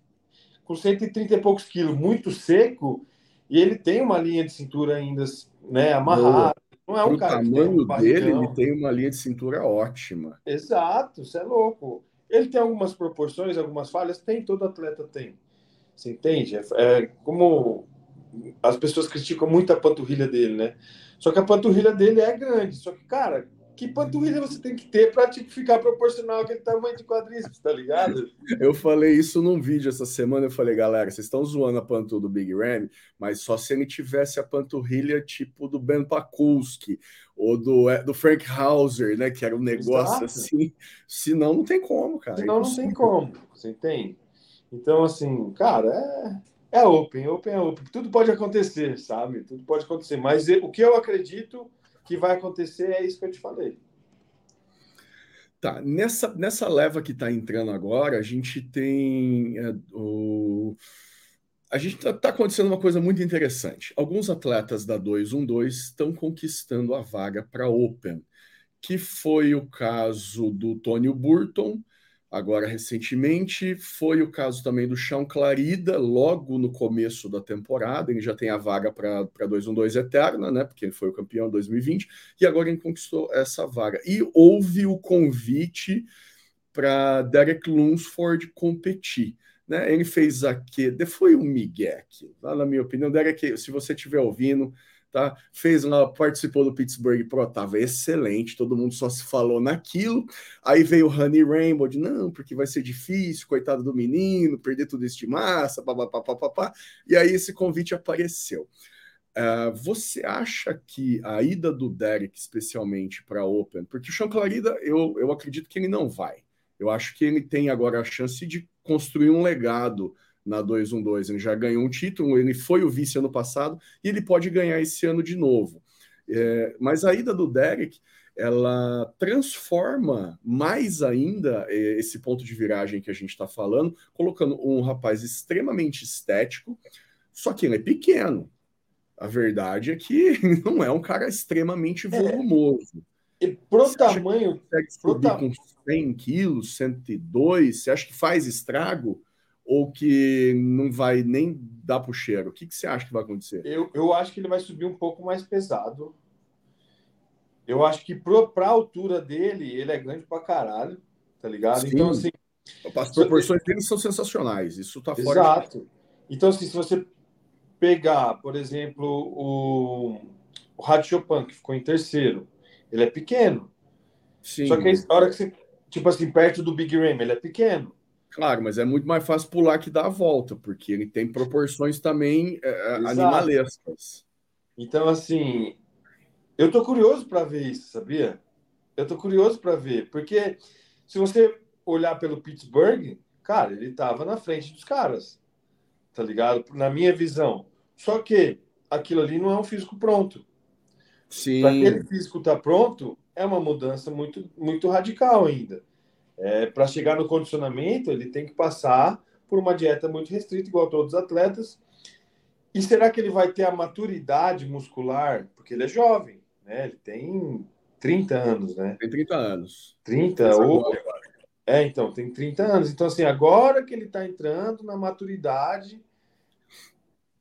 com 130 e poucos quilos, muito seco, e ele tem uma linha de cintura ainda né, amarrada. Não é um cara tamanho um dele, ele tem uma linha de cintura ótima. Exato, você é louco. Ele tem algumas proporções, algumas falhas, tem, todo atleta tem. Você entende? É, é como as pessoas criticam muito a panturrilha dele, né? Só que a panturrilha dele é grande. Só que, cara, que panturrilha você tem que ter para tipo, ficar proporcional àquele tamanho de quadríceps, tá ligado? Eu falei isso num vídeo essa semana. Eu falei, galera, vocês estão zoando a panturrilha do Big Ram, mas só se ele tivesse a panturrilha tipo do Ben Pakulski ou do, é, do Frank Hauser, né? Que era um negócio Exato. assim. Senão não tem como, cara. Senão não tem como, você entende? Então, assim, cara, é, é open, open é open. Tudo pode acontecer, sabe? Tudo pode acontecer. Mas o que eu acredito que vai acontecer é isso que eu te falei. Tá, nessa, nessa leva que está entrando agora, a gente tem é, o. A gente está tá acontecendo uma coisa muito interessante. Alguns atletas da 212 estão conquistando a vaga para Open, que foi o caso do Tony Burton, agora recentemente. Foi o caso também do Chão Clarida, logo no começo da temporada. Ele já tem a vaga para 212 Eterna, né? Porque ele foi o campeão em 2020, e agora ele conquistou essa vaga. E houve o convite para Derek Lunsford competir. Né, ele fez aqui, foi um migué aqui, na minha opinião. Derek, se você estiver ouvindo, tá? Fez lá, participou do Pittsburgh Pro, tava excelente, todo mundo só se falou naquilo. Aí veio o Honey Rainbow, de não, porque vai ser difícil, coitado do menino, perder tudo isso de massa, papapá. E aí esse convite apareceu. Uh, você acha que a ida do Derek, especialmente para Open, porque o Sean Clarida, eu, eu acredito que ele não vai. Eu acho que ele tem agora a chance de construir um legado na 212. Ele já ganhou um título, ele foi o vice ano passado e ele pode ganhar esse ano de novo. É, mas a ida do Derek ela transforma mais ainda é, esse ponto de viragem que a gente está falando, colocando um rapaz extremamente estético, só que ele é pequeno. A verdade é que *laughs* não é um cara extremamente é. volumoso. É. E pro você tamanho. Consegue subir pro com 100 quilos, 102, você acha que faz estrago? Ou que não vai nem dar para o cheiro? O que, que você acha que vai acontecer? Eu, eu acho que ele vai subir um pouco mais pesado. Eu acho que para a altura dele, ele é grande para caralho, tá ligado? Sim. Então, assim. As proporções dele são sensacionais, isso tá fora. Exato. Então, assim, se você pegar, por exemplo, o, o que ficou em terceiro, ele é pequeno. Sim. Só que a hora que você, tipo assim, perto do Big Ram, ele é pequeno. Claro, mas é muito mais fácil pular que dar a volta, porque ele tem proporções também é, animalescas. Então, assim, eu tô curioso para ver isso, sabia? Eu tô curioso para ver, porque se você olhar pelo Pittsburgh, cara, ele tava na frente dos caras, tá ligado? Na minha visão. Só que aquilo ali não é um físico pronto. Sim. Para aquele físico estar tá pronto, é uma mudança muito, muito radical ainda. É, para chegar no condicionamento, ele tem que passar por uma dieta muito restrita, igual todos os atletas. E será que ele vai ter a maturidade muscular? Porque ele é jovem, né? Ele tem 30 anos, né? Tem 30 anos. 30 ou É, então, tem 30 anos. Então assim, agora que ele está entrando na maturidade,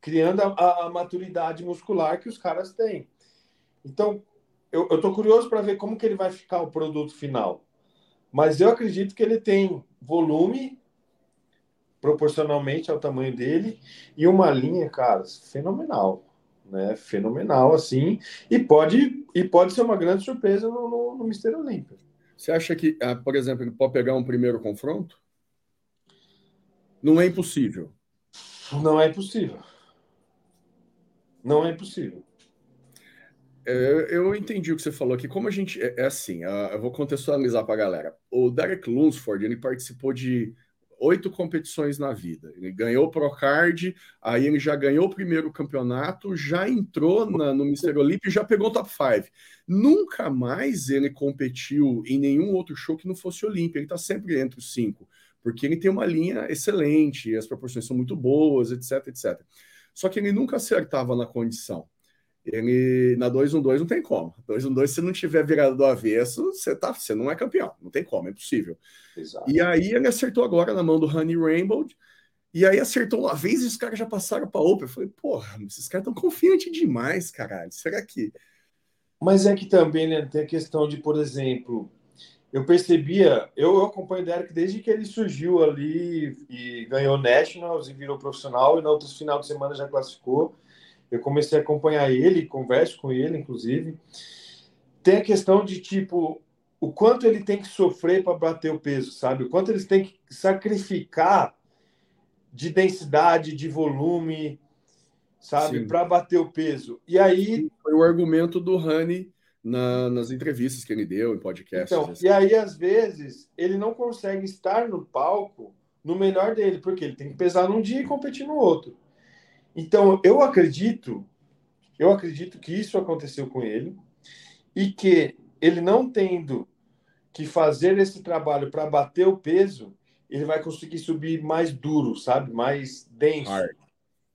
criando a, a, maturidade muscular que os caras têm. Então, eu, tô curioso para ver como que ele vai ficar o produto final. Mas eu acredito que ele tem volume proporcionalmente ao tamanho dele e uma linha, cara, fenomenal, né? Fenomenal assim e pode e pode ser uma grande surpresa no, no, no Mister Olímpia. Você acha que, ah, por exemplo, ele pode pegar um primeiro confronto? Não é impossível. Não é impossível. Não é impossível. É, eu entendi o que você falou aqui. Como a gente. É, é assim, uh, eu vou contextualizar para a galera. O Derek Lunsford ele participou de oito competições na vida. Ele ganhou o Procard, aí ele já ganhou o primeiro campeonato, já entrou na, no Mr. Olympia e já pegou o top 5. Nunca mais ele competiu em nenhum outro show que não fosse Olímpia. Ele está sempre entre os cinco, porque ele tem uma linha excelente, as proporções são muito boas, etc, etc. Só que ele nunca acertava na condição. Ele na 2-1-2 não tem como. 2-1-2, se não tiver virado do avesso, você, tá, você não é campeão. Não tem como, é impossível. Exato. E aí ele acertou agora na mão do Honey Rainbow. E aí acertou uma vez e os caras já passaram para Open. Eu falei, porra, esses caras estão confiantes demais, caralho. Será que. Mas é que também né, tem a questão de, por exemplo, eu percebia, eu, eu acompanho o Derek desde que ele surgiu ali e ganhou Nationals e virou profissional, e no outro final de semana já classificou. Eu comecei a acompanhar ele, converso com ele, inclusive. Tem a questão de tipo o quanto ele tem que sofrer para bater o peso, sabe? O quanto eles têm que sacrificar de densidade, de volume, sabe, para bater o peso. E aí foi o argumento do Rani na, nas entrevistas que ele deu em podcast. Então, assim. e aí às vezes ele não consegue estar no palco no melhor dele, porque ele tem que pesar num dia e competir no outro. Então, eu acredito, eu acredito que isso aconteceu com ele e que ele não tendo que fazer esse trabalho para bater o peso, ele vai conseguir subir mais duro, sabe? Mais denso, hard.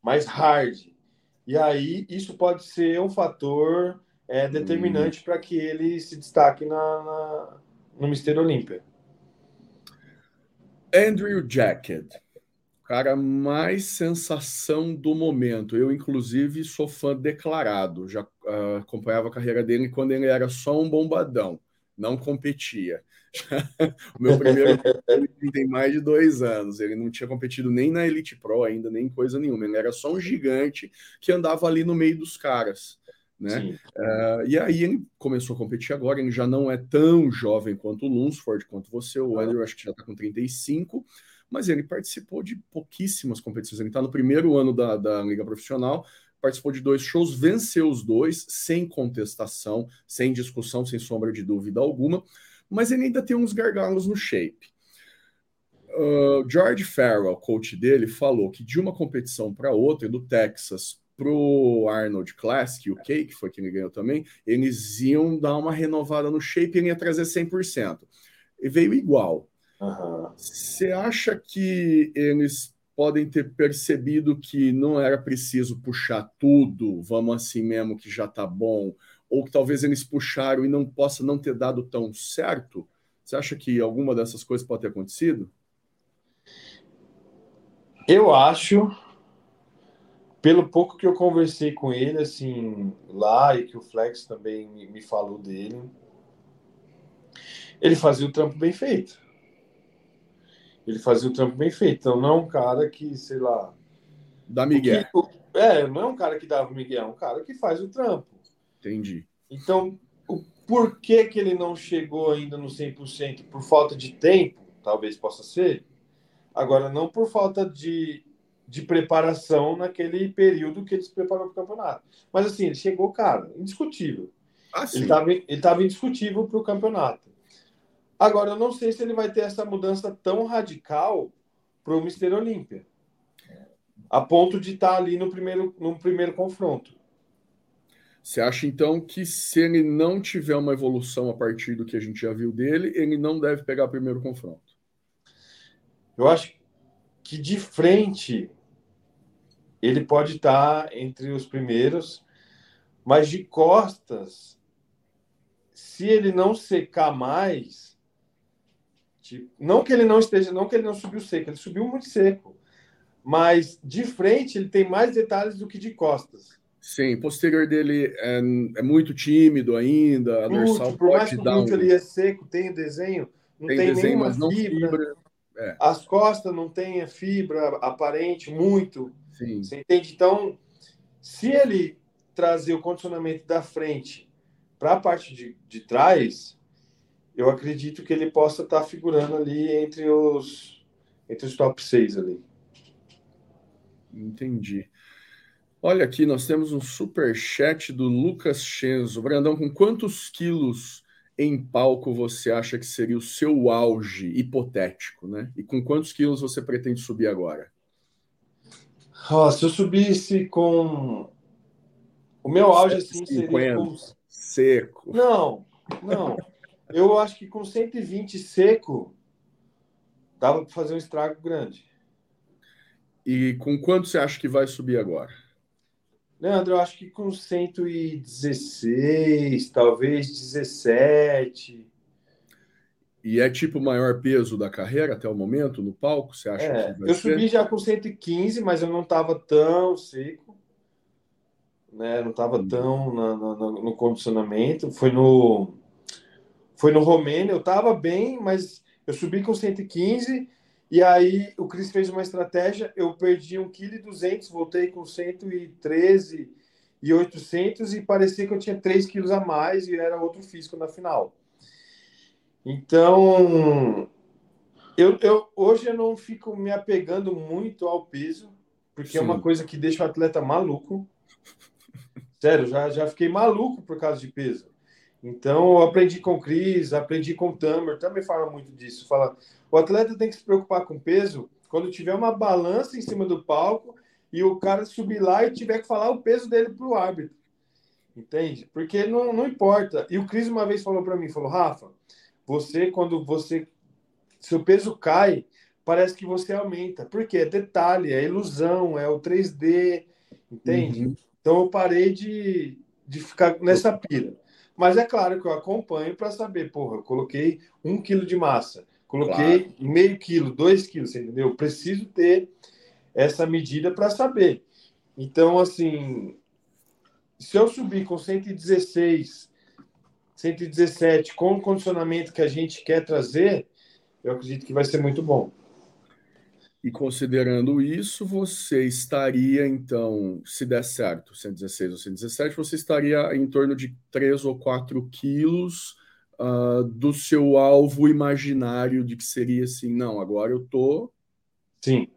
mais hard. E aí isso pode ser um fator é, determinante hum. para que ele se destaque na, na no Mister Olímpia. Andrew Jacket cara mais sensação do momento. Eu, inclusive, sou fã declarado. Já uh, acompanhava a carreira dele quando ele era só um bombadão, não competia. *laughs* o meu primeiro *laughs* ele tem mais de dois anos. Ele não tinha competido nem na Elite Pro ainda, nem coisa nenhuma. Ele era só um gigante que andava ali no meio dos caras. Né? Uh, e aí ele começou a competir agora. Ele já não é tão jovem quanto o Lunsford, quanto você. O Andrew acho que já está com 35 mas ele participou de pouquíssimas competições. Ele está no primeiro ano da, da Liga Profissional, participou de dois shows, venceu os dois, sem contestação, sem discussão, sem sombra de dúvida alguma, mas ele ainda tem uns gargalos no shape. Uh, George Farrell, coach dele, falou que de uma competição para outra, do Texas para o Arnold Classic, o que foi que ele ganhou também, eles iam dar uma renovada no shape e ele ia trazer 100%. E veio igual. Você uhum. acha que eles podem ter percebido que não era preciso puxar tudo, vamos assim mesmo, que já tá bom, ou que talvez eles puxaram e não possa não ter dado tão certo? Você acha que alguma dessas coisas pode ter acontecido? Eu acho, pelo pouco que eu conversei com ele, assim, lá e que o Flex também me falou dele, ele fazia o trampo bem feito ele fazia o trampo bem feito. Então não é um cara que, sei lá. Da Miguel. é, não é um cara que dava Miguel, é um cara que faz o trampo. Entendi. Então, o porquê que ele não chegou ainda no 100% por falta de tempo, talvez possa ser. Agora, não por falta de, de preparação naquele período que ele se preparou para o campeonato. Mas assim, ele chegou, cara, indiscutível. Ah, ele estava indiscutível para o campeonato. Agora, eu não sei se ele vai ter essa mudança tão radical para o Mister Olímpia, a ponto de estar tá ali no primeiro, no primeiro confronto. Você acha então que se ele não tiver uma evolução a partir do que a gente já viu dele, ele não deve pegar o primeiro confronto? Eu acho que de frente ele pode estar tá entre os primeiros, mas de costas se ele não secar mais, tipo, não que ele não esteja, não que ele não subiu seco, ele subiu muito seco, mas de frente ele tem mais detalhes do que de costas. Sim, o posterior dele é, é muito tímido ainda, a dorsal por mais que o glúteo um... é seco, tem o desenho, não tem, tem desenho, mas não fibra. fibra. É. As costas não tem fibra aparente, muito. Sim. Você entende? Então, se ele trazer o condicionamento da frente para a parte de, de trás, eu acredito que ele possa estar tá figurando ali entre os, entre os top 6 ali. Entendi. Olha aqui, nós temos um super chat do Lucas Chenzo. Brandão, com quantos quilos em palco você acha que seria o seu auge hipotético, né? E com quantos quilos você pretende subir agora? Oh, se eu subisse com o meu auge assim seria com... seco. Não, não. Eu acho que com 120 seco dava para fazer um estrago grande. E com quanto você acha que vai subir agora? Leandro, eu acho que com 116, talvez 17. E é tipo o maior peso da carreira até o momento no palco? Você acha é, que Eu ser? subi já com 115, mas eu não estava tão seco. Né? Não estava hum. tão na, na, no condicionamento. Foi no, foi no Romênia, eu estava bem, mas eu subi com 115 e aí o Cris fez uma estratégia, eu perdi 1,2 kg, voltei com 113 e 800 e parecia que eu tinha 3 quilos a mais e era outro físico na final. Então, eu, eu, hoje eu não fico me apegando muito ao peso, porque Sim. é uma coisa que deixa o atleta maluco. Sério, já, já fiquei maluco por causa de peso. Então, eu aprendi com o Cris, aprendi com o Tamer, também fala muito disso. Fala, o atleta tem que se preocupar com peso quando tiver uma balança em cima do palco e o cara subir lá e tiver que falar o peso dele para o árbitro. Entende? Porque não, não importa. E o Cris uma vez falou para mim, falou, Rafa, você, quando você... Seu peso cai, parece que você aumenta. Porque é detalhe, é ilusão, é o 3D, entende? Uhum. Então eu parei de, de ficar nessa pira. Mas é claro que eu acompanho para saber, porra, eu coloquei um quilo de massa, coloquei claro. meio quilo, dois quilos, entendeu? Eu preciso ter essa medida para saber. Então, assim, se eu subir com 116, 117, com o condicionamento que a gente quer trazer, eu acredito que vai ser muito bom. E considerando isso, você estaria, então, se der certo, 116 ou 117, você estaria em torno de 3 ou 4 quilos uh, do seu alvo imaginário de que seria assim, não, agora eu tô. Sim.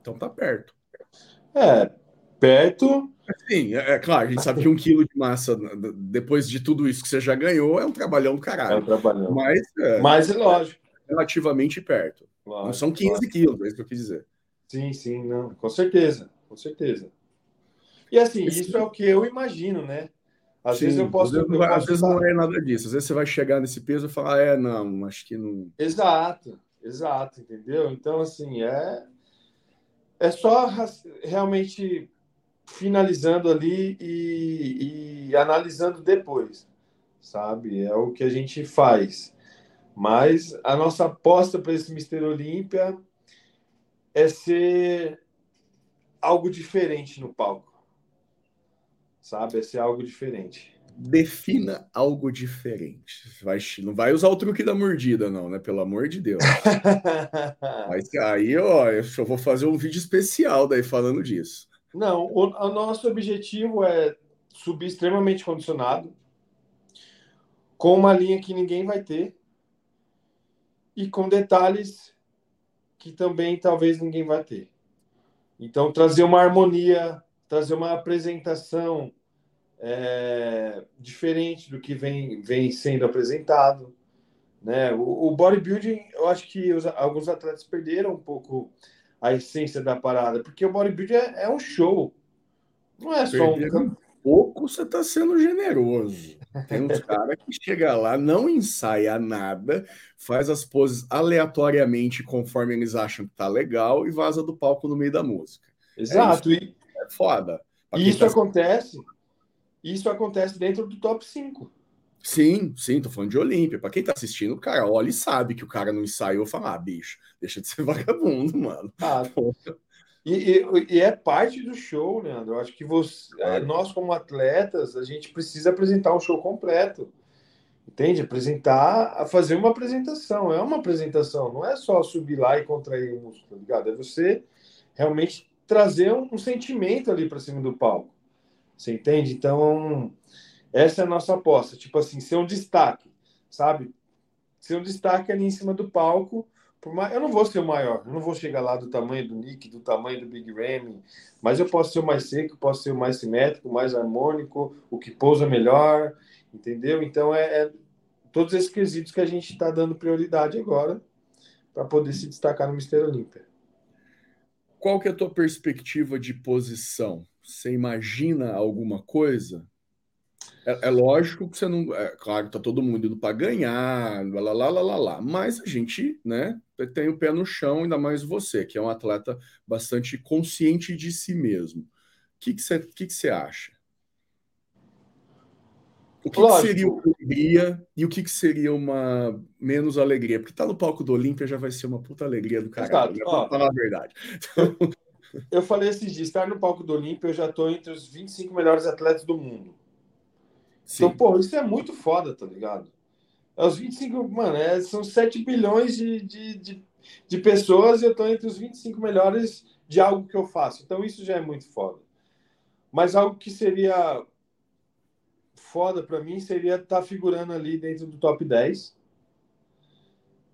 Então tá perto. É, perto. Sim, é, é, claro, a gente sabe que um quilo de massa, depois de tudo isso que você já ganhou, é um trabalhão do caralho. É um trabalhão. Mas, é, Mas é lógico. Relativamente perto. Lógico, não são 15 lógico. quilos, é isso que eu quis dizer. Sim, sim, não, com certeza, com certeza. E assim, isso é o que eu imagino, né? Às Sim, vezes eu posso. Às vezes, eu às vezes não é nada disso. Às vezes você vai chegar nesse peso e falar, é, não, acho que não. Exato, exato, entendeu? Então, assim, é. É só realmente finalizando ali e, e analisando depois, sabe? É o que a gente faz. Mas a nossa aposta para esse Mister Olímpia é ser algo diferente no palco. Sabe? É ser algo diferente. Defina algo diferente. Vai, não vai usar o truque da mordida, não, né? Pelo amor de Deus. *laughs* Mas aí, ó, eu vou fazer um vídeo especial daí falando disso. Não, o, o nosso objetivo é subir extremamente condicionado, com uma linha que ninguém vai ter, e com detalhes que também talvez ninguém vai ter. Então, trazer uma harmonia, trazer uma apresentação é, diferente do que vem, vem sendo apresentado. Né? O, o bodybuilding, eu acho que os, alguns atletas perderam um pouco a essência da parada, porque o bodybuilding é, é um show. Não é só um. Pouco você está sendo generoso. Tem uns caras que chega lá, não ensaia nada, faz as poses aleatoriamente conforme eles acham que tá legal e vaza do palco no meio da música. Exato. É, isso, é foda. E isso tá... acontece. Isso acontece dentro do top 5. Sim, sim, tô falando de Olímpia. Para quem tá assistindo, o cara olha e sabe que o cara não ensaiou, fala, ah, bicho, deixa de ser *laughs* vagabundo, mano. Ah, e, e, e, é parte do show, Leandro. Eu acho que você, é, nós, como atletas, a gente precisa apresentar um show completo. Entende? Apresentar, fazer uma apresentação. É uma apresentação, não é só subir lá e contrair o músculo, tá ligado? É você realmente trazer um, um sentimento ali para cima do palco. Você entende? Então, essa é a nossa aposta. Tipo assim, ser um destaque, sabe? Ser um destaque ali em cima do palco. Mais... Eu não vou ser o maior, eu não vou chegar lá do tamanho do Nick, do tamanho do Big Ram, mas eu posso ser o mais seco, posso ser o mais simétrico, mais harmônico, o que pousa melhor, entendeu? Então é, é todos esses quesitos que a gente está dando prioridade agora para poder se destacar no Mister Olímpia. Qual que é a tua perspectiva de posição? Você imagina alguma coisa? É, é, lógico que você não. É, claro, tá todo mundo indo para ganhar, lá, lá, lá, lá, lá. Mas a gente, né, tem o pé no chão, ainda mais você, que é um atleta bastante consciente de si mesmo. O que, que, você, que, que você acha? O que, que, seria uma alegria e o que, que, seria uma menos alegria? Porque tá no palco do Olímpia já vai ser uma puta alegria do caralho, né? Ó, falar a verdade. *laughs* Eu falei esses dias, estar no palco do Olímpia, eu já tô entre os 25 melhores atletas do mundo. Sim. Então, pô, isso é muito foda, tá ligado? É os 25, mano, é, são 7 bilhões de, de, de, de, pessoas e eu tô entre os 25 melhores de algo que eu faço. Então, isso já é muito foda. Mas algo que seria foda para mim seria estar tá figurando ali dentro do top 10.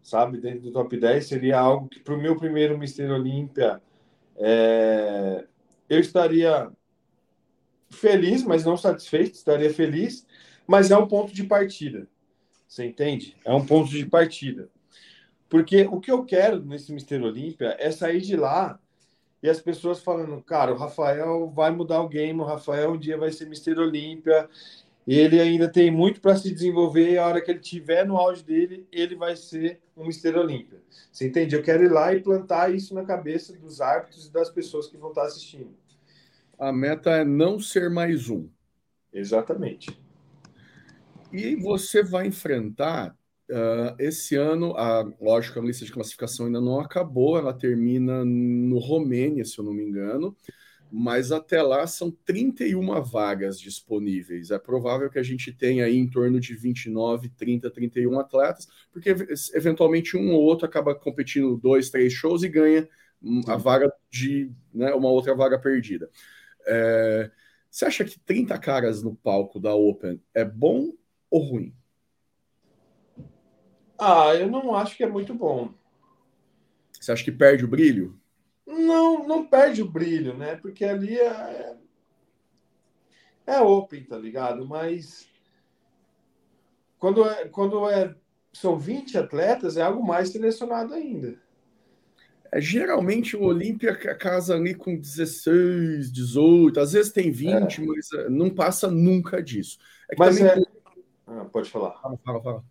Sabe? Dentro do top 10 seria algo que, para o meu primeiro Mister Olímpia, é... eu estaria feliz, mas não satisfeito, estaria feliz, mas é um ponto de partida. Você entende? É um ponto de partida. Porque o que eu quero nesse Mister Olímpia é sair de lá e as pessoas falando, cara, o Rafael vai mudar o game, o Rafael um dia vai ser Mister Olímpia, ele ainda tem muito para se desenvolver e a hora que ele tiver no auge dele, ele vai ser um Mister Olímpia. Você entende? Eu quero ir lá e plantar isso na cabeça dos árbitros e das pessoas que vão estar assistindo. A meta é não ser mais um. Exatamente. E você vai enfrentar uh, esse ano, a, lógico, a lista de classificação ainda não acabou, ela termina no Romênia, se eu não me engano, mas até lá são 31 vagas disponíveis. É provável que a gente tenha aí em torno de 29, 30, 31 atletas, porque eventualmente um ou outro acaba competindo dois, três shows e ganha a vaga de né, uma outra vaga perdida. É, você acha que 30 caras no palco da Open é bom ou ruim? Ah, eu não acho que é muito bom. Você acha que perde o brilho? Não, não perde o brilho, né? Porque ali é, é open, tá ligado? Mas quando, é, quando é, são 20 atletas, é algo mais selecionado ainda. É, geralmente o Olímpia casa ali com 16, 18, às vezes tem 20, é. mas é, não passa nunca disso. É mas também... é... Ah, pode falar. Fala, fala, fala.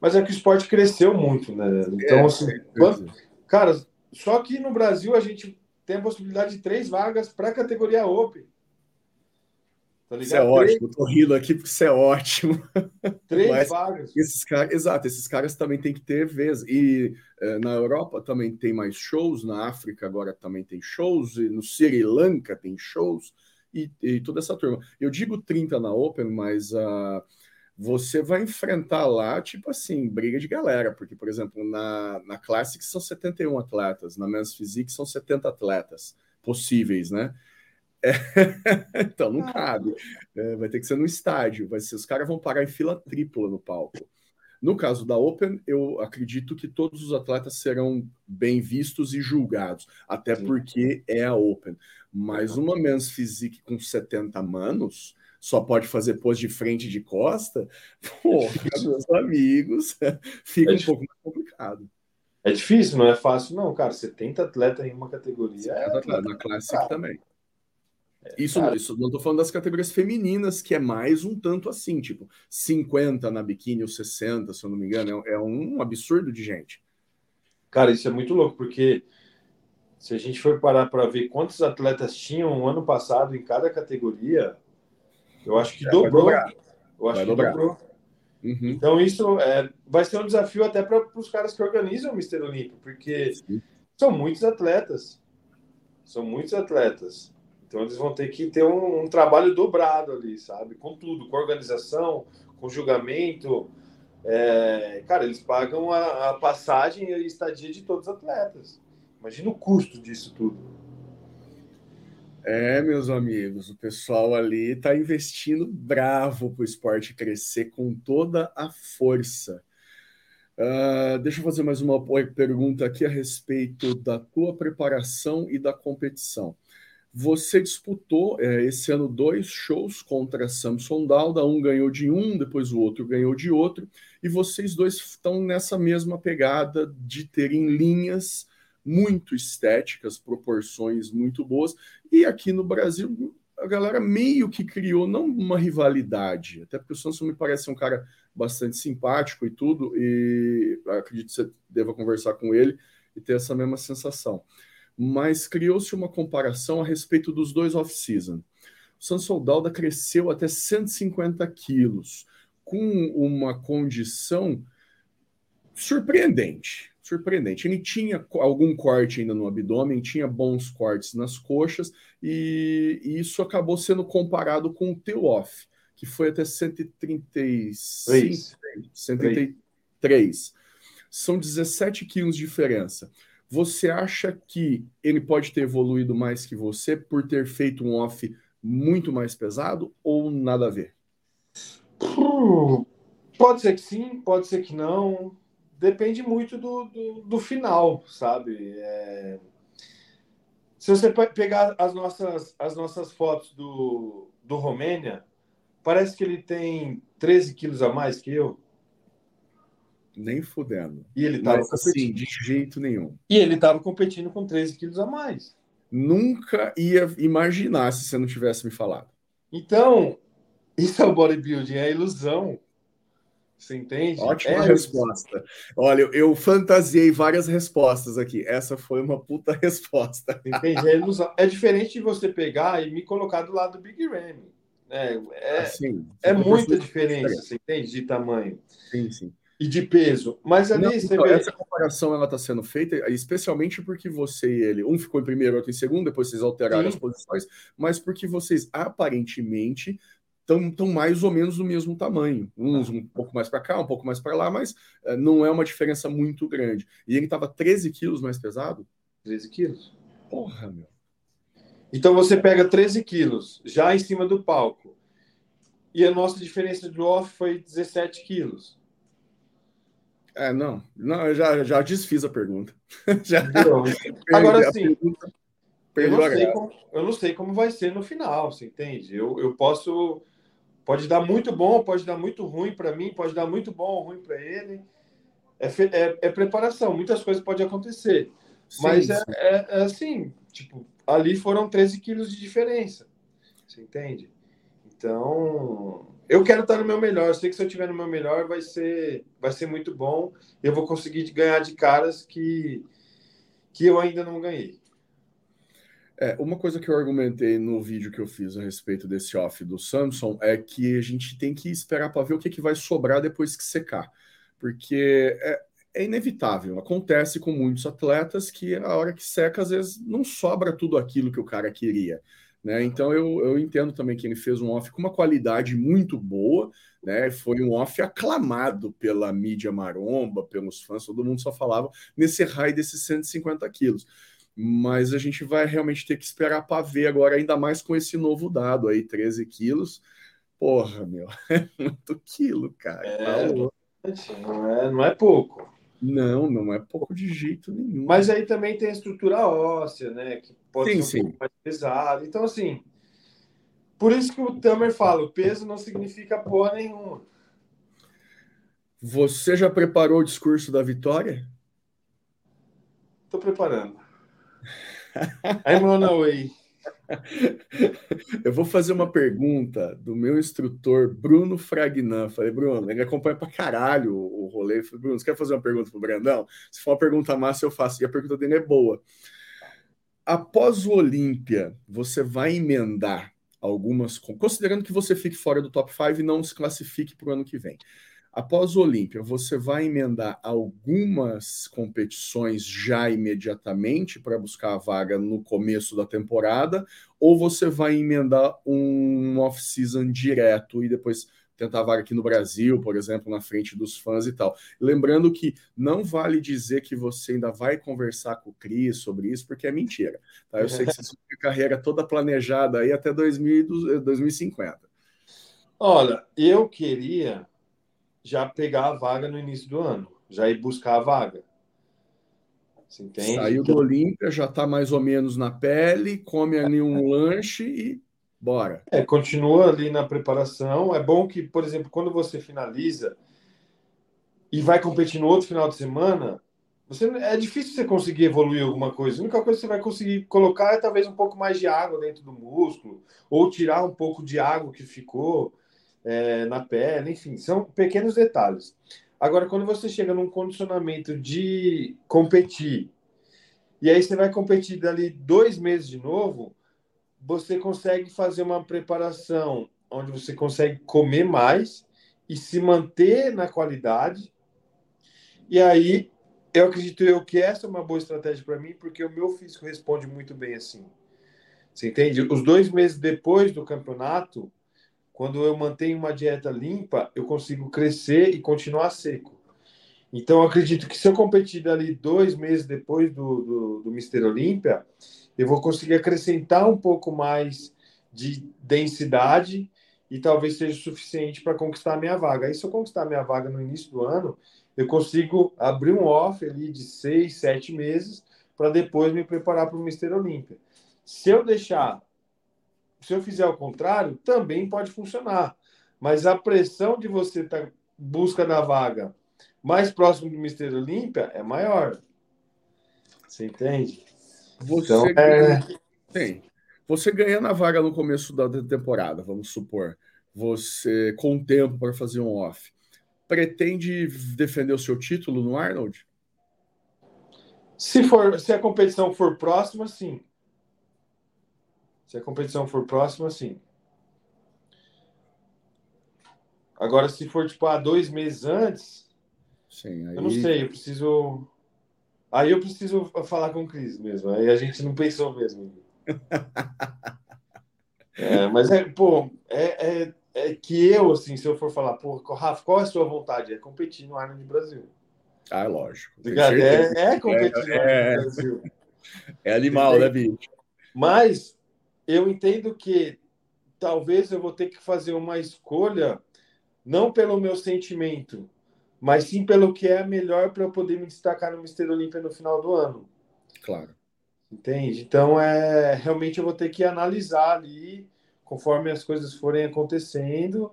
Mas é que o esporte cresceu muito, né? Então, é, assim, quando... cara, só que no Brasil a gente tem a possibilidade de três vagas para a categoria Open. Tá isso é ótimo, tô rindo aqui porque isso é ótimo. *laughs* Três Mas vagas. Esses caras, exato, esses caras também tem que ter vez. E eh, na Europa também tem mais shows, na África agora também tem shows, no Sri Lanka tem shows, e, e toda essa turma. Eu digo 30 na Open, mas uh, você vai enfrentar lá, tipo assim, briga de galera, porque, por exemplo, na, na Classic são 71 atletas, na Men's Physique são 70 atletas possíveis, né? É, *laughs* então, não cabe. É, vai ter que ser no estádio. Vai ser, os caras vão parar em fila tripla no palco. No caso da Open, eu acredito que todos os atletas serão bem vistos e julgados, até porque é a Open. Mas uma Men's Physique com 70 manos só pode fazer pose de frente e de costa, pô, meus amigos, *laughs* fica é um pouco mais complicado. É difícil, não é fácil, não, cara. 70 atletas em uma categoria. É, atleta, na Classic também. Isso, Cara, isso não estou falando das categorias femininas, que é mais um tanto assim, tipo, 50 na biquíni ou 60, se eu não me engano, é, é um absurdo de gente. Cara, isso é muito louco, porque se a gente for parar para ver quantos atletas tinham ano passado em cada categoria, eu acho que é, dobrou. Eu acho vai que dobrar. dobrou. Uhum. Então, isso é, vai ser um desafio até para os caras que organizam o Mister Olímpico, porque Sim. são muitos atletas. São muitos atletas. Então, eles vão ter que ter um, um trabalho dobrado ali, sabe? Com tudo, com organização, com julgamento. É, cara, eles pagam a, a passagem e a estadia de todos os atletas. Imagina o custo disso tudo. É, meus amigos, o pessoal ali está investindo bravo para o esporte crescer com toda a força. Uh, deixa eu fazer mais uma pergunta aqui a respeito da tua preparação e da competição. Você disputou é, esse ano dois shows contra Samson Dalda, um ganhou de um, depois o outro ganhou de outro, e vocês dois estão nessa mesma pegada de terem linhas muito estéticas, proporções muito boas. E aqui no Brasil, a galera meio que criou, não uma rivalidade, até porque o Samson me parece um cara bastante simpático e tudo, e acredito que você deva conversar com ele e ter essa mesma sensação. Mas criou-se uma comparação a respeito dos dois off-season. O Dalda cresceu até 150 quilos, com uma condição surpreendente surpreendente. Ele tinha algum corte ainda no abdômen, tinha bons cortes nas coxas, e, e isso acabou sendo comparado com o teu off, que foi até 135, 133. São 17 quilos de diferença. Você acha que ele pode ter evoluído mais que você por ter feito um off muito mais pesado ou nada a ver? Pode ser que sim, pode ser que não depende muito do, do, do final, sabe? É... Se você pegar as nossas, as nossas fotos do, do Romênia, parece que ele tem 13 quilos a mais que eu. Nem fudendo. E ele tava Mas, assim, de jeito nenhum. E ele estava competindo com 13 quilos a mais. Nunca ia imaginar se você não tivesse me falado. Então, isso é o bodybuilding, é a ilusão. Você entende? Ótima é resposta. Olha, eu, fantasiei várias respostas aqui. Essa foi uma puta *laughs* resposta. Entende? É, é diferente de você pegar e me colocar do lado do Big Ram. É, é, assim, é muita diferença, você entende? De tamanho. Sim, sim. E de peso. Mas ali Não, então, vê... Essa comparação ela está sendo feita, especialmente porque você e ele, um ficou em primeiro, outro em segundo, depois vocês alteraram sim. as posições, mas porque vocês aparentemente estão mais ou menos do mesmo tamanho. Uns um pouco mais para cá, um pouco mais para lá, mas uh, não é uma diferença muito grande. E ele estava 13 quilos mais pesado? 13 quilos. Porra, meu. Então você pega 13 quilos já em cima do palco. E a nossa diferença de off foi 17 quilos. É, não. Não, eu já, já desfiz a pergunta. *laughs* já... Agora sim. Eu não, sei como, eu não sei como vai ser no final, você entende? Eu, eu posso Pode dar muito bom, pode dar muito ruim para mim, pode dar muito bom ou ruim para ele. É, é, é, preparação, muitas coisas podem acontecer. Sim, Mas é, é, é, assim, tipo, ali foram 13 quilos de diferença. Você entende? Então, eu quero estar no meu melhor. Eu sei que se eu estiver no meu melhor, vai ser, vai ser muito bom. Eu vou conseguir ganhar de caras que, que eu ainda não ganhei. É, uma coisa que eu argumentei no vídeo que eu fiz a respeito desse off do Samsung é que a gente tem que esperar para ver o que, que vai sobrar depois que secar. Porque é, é, inevitável, acontece com muitos atletas que a hora que seca, às vezes não sobra tudo aquilo que o cara queria. Né? Então eu, eu entendo também que ele fez um off com uma qualidade muito boa, né? Foi um off aclamado pela mídia maromba, pelos fãs, todo mundo só falava nesse raio desses 150 quilos mas a gente vai realmente ter que esperar para ver agora, ainda mais com esse novo dado aí, 13 quilos. Porra, meu, *laughs* é muito quilo, cara. É, tá não, é, não é pouco. Não, não é pouco de jeito nenhum. Mas aí também tem a estrutura óssea, né? Que pode sim, ser um sim. mais pesado. Então, assim, por isso que o Tamer fala: o peso não significa porra nenhuma. Você já preparou o discurso da vitória? Estou preparando. I'm on way. Eu vou fazer uma pergunta do meu instrutor, Bruno Fragnan. Falei, Bruno, ele acompanha pra caralho o rolê. Falei, Bruno, você quer fazer uma pergunta pro Brandão? Se for uma pergunta massa, eu faço. E a pergunta dele é boa. Após o Olímpia, você vai emendar algumas. Considerando que você fique fora do top 5 e não se classifique para o ano que vem. Após o Olímpia, você vai emendar algumas competições já imediatamente para buscar a vaga no começo da temporada, ou você vai emendar um off-season direto e depois tentar a vaga aqui no Brasil, por exemplo, na frente dos fãs e tal. Lembrando que não vale dizer que você ainda vai conversar com o Cris sobre isso, porque é mentira. Tá? Eu sei que você *laughs* tem carreira toda planejada aí até 2000, 2050. Olha, eu queria já pegar a vaga no início do ano, já ir buscar a vaga. Você entende? Saiu do Olímpia, já está mais ou menos na pele, come ali um lanche e bora. É, continua ali na preparação. É bom que, por exemplo, quando você finaliza e vai competir no outro final de semana, você, é difícil você conseguir evoluir alguma coisa. A única coisa que você vai conseguir colocar é talvez um pouco mais de água dentro do músculo, ou tirar um pouco de água que ficou é, na pele, enfim, são pequenos detalhes. Agora, quando você chega num condicionamento de competir, e aí você vai competir dali dois meses de novo, você consegue fazer uma preparação onde você consegue comer mais e se manter na qualidade. E aí, eu acredito eu que essa é uma boa estratégia para mim, porque o meu físico responde muito bem assim. Você entende? Os dois meses depois do campeonato, quando eu mantenho uma dieta limpa, eu consigo crescer e continuar seco. Então, acredito que se eu competir ali dois meses depois do, do, do Mister Olímpia, eu vou conseguir acrescentar um pouco mais de densidade e talvez seja suficiente para conquistar a minha vaga. Aí, se eu conquistar a minha vaga no início do ano, eu consigo abrir um off ali de seis, sete meses para depois me preparar para o Mister Olímpia. Se eu deixar se eu fizer o contrário, também pode funcionar. Mas a pressão de você estar tá busca da vaga mais próximo do Mister Olímpia é maior. Você entende? Você então, ganha, é... Tem. Você ganha na vaga no começo da temporada, vamos supor. Você com tempo para fazer um off. Pretende defender o seu título no Arnold? Se for, se a competição for próxima, sim. Se a competição for próxima, sim. Agora, se for tipo há dois meses antes, sim, aí... eu não sei, eu preciso. Aí eu preciso falar com o Cris mesmo. Aí a gente não pensou mesmo. *laughs* é, mas é, pô, é, é, é, que eu, assim, se eu for falar, pô, Rafa, qual é a sua vontade? É competir no Arnold Brasil. Ah, é lógico. É, é competir no é, Arnold Brasil. *laughs* É animal, né, bicho? Mas eu entendo que talvez eu vou ter que fazer uma escolha não pelo meu sentimento, mas sim pelo que é melhor para eu poder me destacar no Mister Olímpia no final do ano. Claro. Entende? Então, é, realmente eu vou ter que analisar ali conforme as coisas forem acontecendo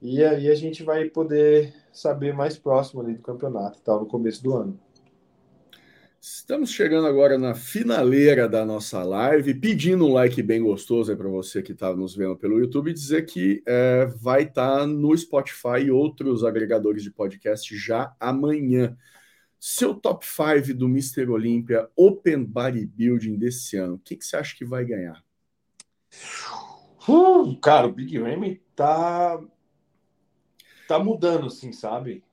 e aí a gente vai poder saber mais próximo ali do campeonato, tal, no começo do ano. Estamos chegando agora na finaleira da nossa live, pedindo um like bem gostoso aí para você que está nos vendo pelo YouTube, dizer que é, vai estar tá no Spotify e outros agregadores de podcast já amanhã. Seu top 5 do Mr. Olympia Open Bodybuilding desse ano, o que, que você acha que vai ganhar? Uh, cara, o Big Ramy tá, tá mudando, assim, sabe?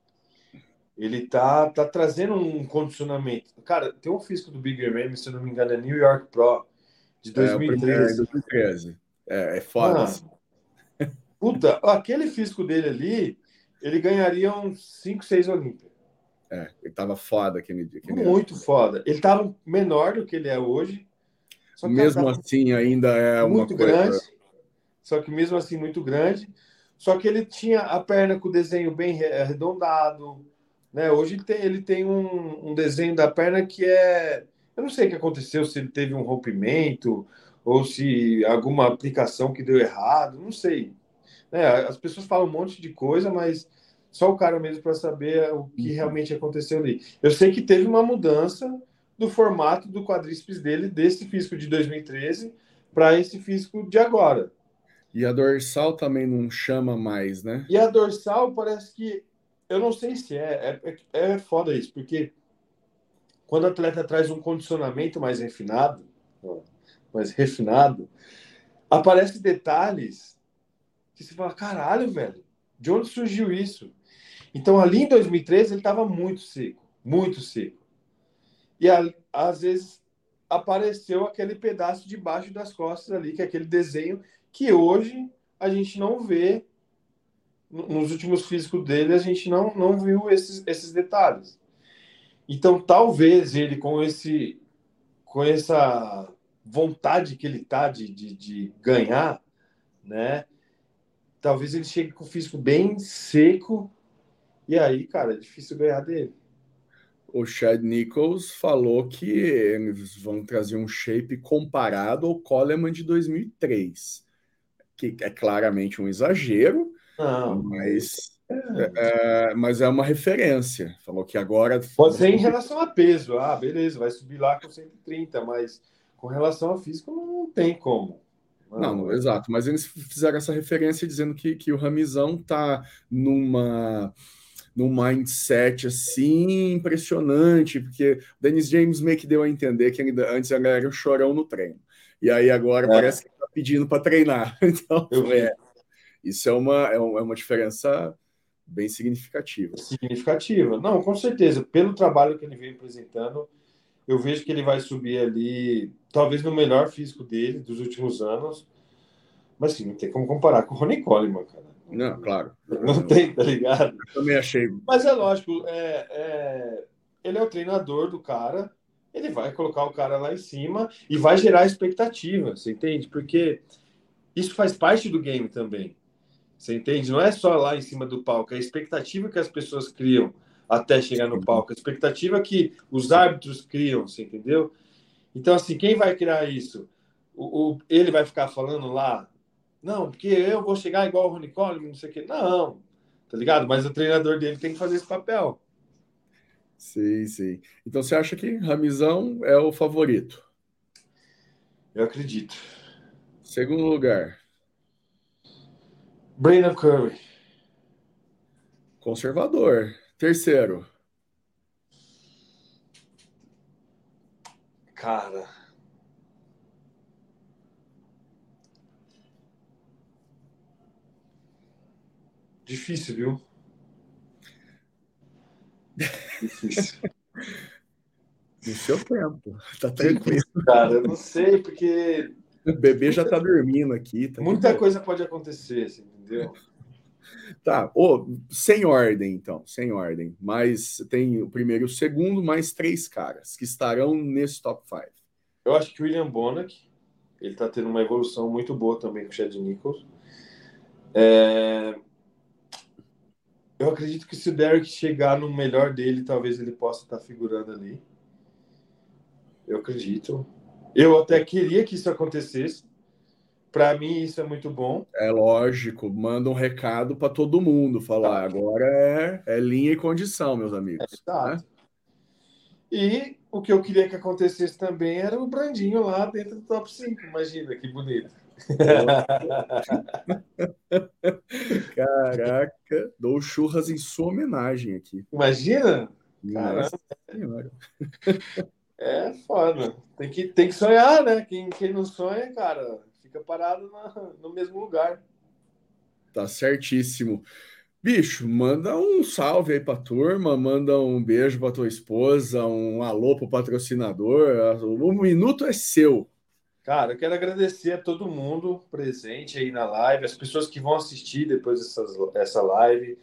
Ele tá, tá trazendo um condicionamento. Cara, tem um físico do Big Ramy, se eu não me engano, é New York Pro, de 2013. É, 2013. É, é foda. Ah, puta, aquele físico dele ali, ele ganharia uns 5, 6 Olímpia. É, ele tava foda aquele dia. Aquele Muito foda. Ele tava menor do que ele é hoje. mesmo assim, ainda é muito coisa... grande. Só que mesmo assim, muito grande. Só que ele tinha a perna com o desenho bem arredondado, né? Hoje ele tem, ele tem um, um, desenho da perna que é. Eu não sei o que aconteceu, se ele teve um rompimento ou se alguma aplicação que deu errado, não sei. Né? As pessoas falam um monte de coisa, mas só o cara mesmo para saber o que uhum. realmente aconteceu ali. Eu sei que teve uma mudança do formato do quadríceps dele, desse físico de 2013 para esse físico de agora. E a dorsal também não chama mais, né? E a dorsal parece que eu não sei se é, é, é foda isso, porque quando o atleta traz um condicionamento mais refinado, mais refinado, aparecem detalhes que você fala, caralho, velho, de onde surgiu isso? Então, ali em 2013, ele estava muito seco, muito seco. E às vezes apareceu aquele pedaço debaixo das costas ali, que é aquele desenho que hoje a gente não vê. Nos últimos físicos dele, a gente não, não viu esses, esses detalhes. Então, talvez ele, com esse com essa vontade que ele tá de, de, de ganhar, né? Talvez ele chegue com o físico bem seco e aí, cara, é difícil ganhar dele. O Chad Nichols falou que eles vão trazer um shape comparado ao Coleman de 2003, que é claramente um exagero, Não, mas é, é, mas é uma referência. Falou que agora. Pode ser em relação a peso. Ah, beleza, vai subir lá com 130, mas com relação a físico não tem como. Não, não, exato, mas eles fizeram essa referência dizendo que, que o Ramizão tá numa num mindset assim impressionante, porque o Dennis James meio que deu a entender que ele, antes ele era o chorão no treino. E aí agora é. parece que está pedindo para treinar. *laughs* Então, é, isso é uma, é uma diferença bem significativa. Significativa. Não, com certeza. Pelo trabalho que ele vem apresentando, eu vejo que ele vai subir ali, talvez no melhor físico dele dos últimos anos. Mas sim, não tem como comparar com o Ronnie Coleman, cara. Não, claro. Não tem, tá ligado? Eu também achei. Mas é lógico, é, é, ele é o treinador do cara, ele vai colocar o cara lá em cima e vai gerar expectativa, você entende? Porque isso faz parte do game também. Você entende? Não é só lá em cima do palco, é a expectativa que as pessoas criam até chegar no palco, a expectativa que os árbitros criam, você entendeu? Então, assim, quem vai criar isso? O, o, ele vai ficar falando lá, não, porque eu vou chegar igual o Rony Coleman, não sei o quê. Não, tá ligado? Mas o treinador dele tem que fazer esse papel. Sim, sim. Então você acha que Ramizão é o favorito? Eu acredito. Segundo lugar. Brandon Curry. Conservador. Terceiro. Cara. Difícil, viu? Difícil. *laughs* No seu tempo. Tá tranquilo. Cara, eu não sei, porque. O *laughs* bebê já tá dormindo aqui. Tá muita coisa pode acontecer, assim, entendeu? *laughs* Tá, oh, sem ordem, então, sem ordem. Mas tem o primeiro e o segundo, mais três caras que estarão nesse top 5. Eu acho que o William Bonac, ele tá tendo uma evolução muito boa também com o Chad Nichols. É... Eu acredito que se o Derek chegar no melhor dele, talvez ele possa estar figurando ali. Eu acredito. Eu até queria que isso acontecesse. Para mim, isso é muito bom. É lógico, manda um recado para todo mundo falar. Tá. Agora é, é, linha e condição, meus amigos. É, né? E o que eu queria que acontecesse também era o Brandinho lá dentro do top 5. Imagina que bonito. Caraca, dou churras em sua homenagem aqui. Imagina? Caramba. É foda. Tem que, tem que sonhar, né? Quem, quem não sonha, cara, fica parado na, no mesmo lugar. Tá certíssimo. Bicho, manda um salve aí pra turma, manda um beijo pra tua esposa, um alô pro patrocinador. O minuto é seu. Cara, eu quero agradecer a todo mundo presente aí na live, as pessoas que vão assistir depois dessa live,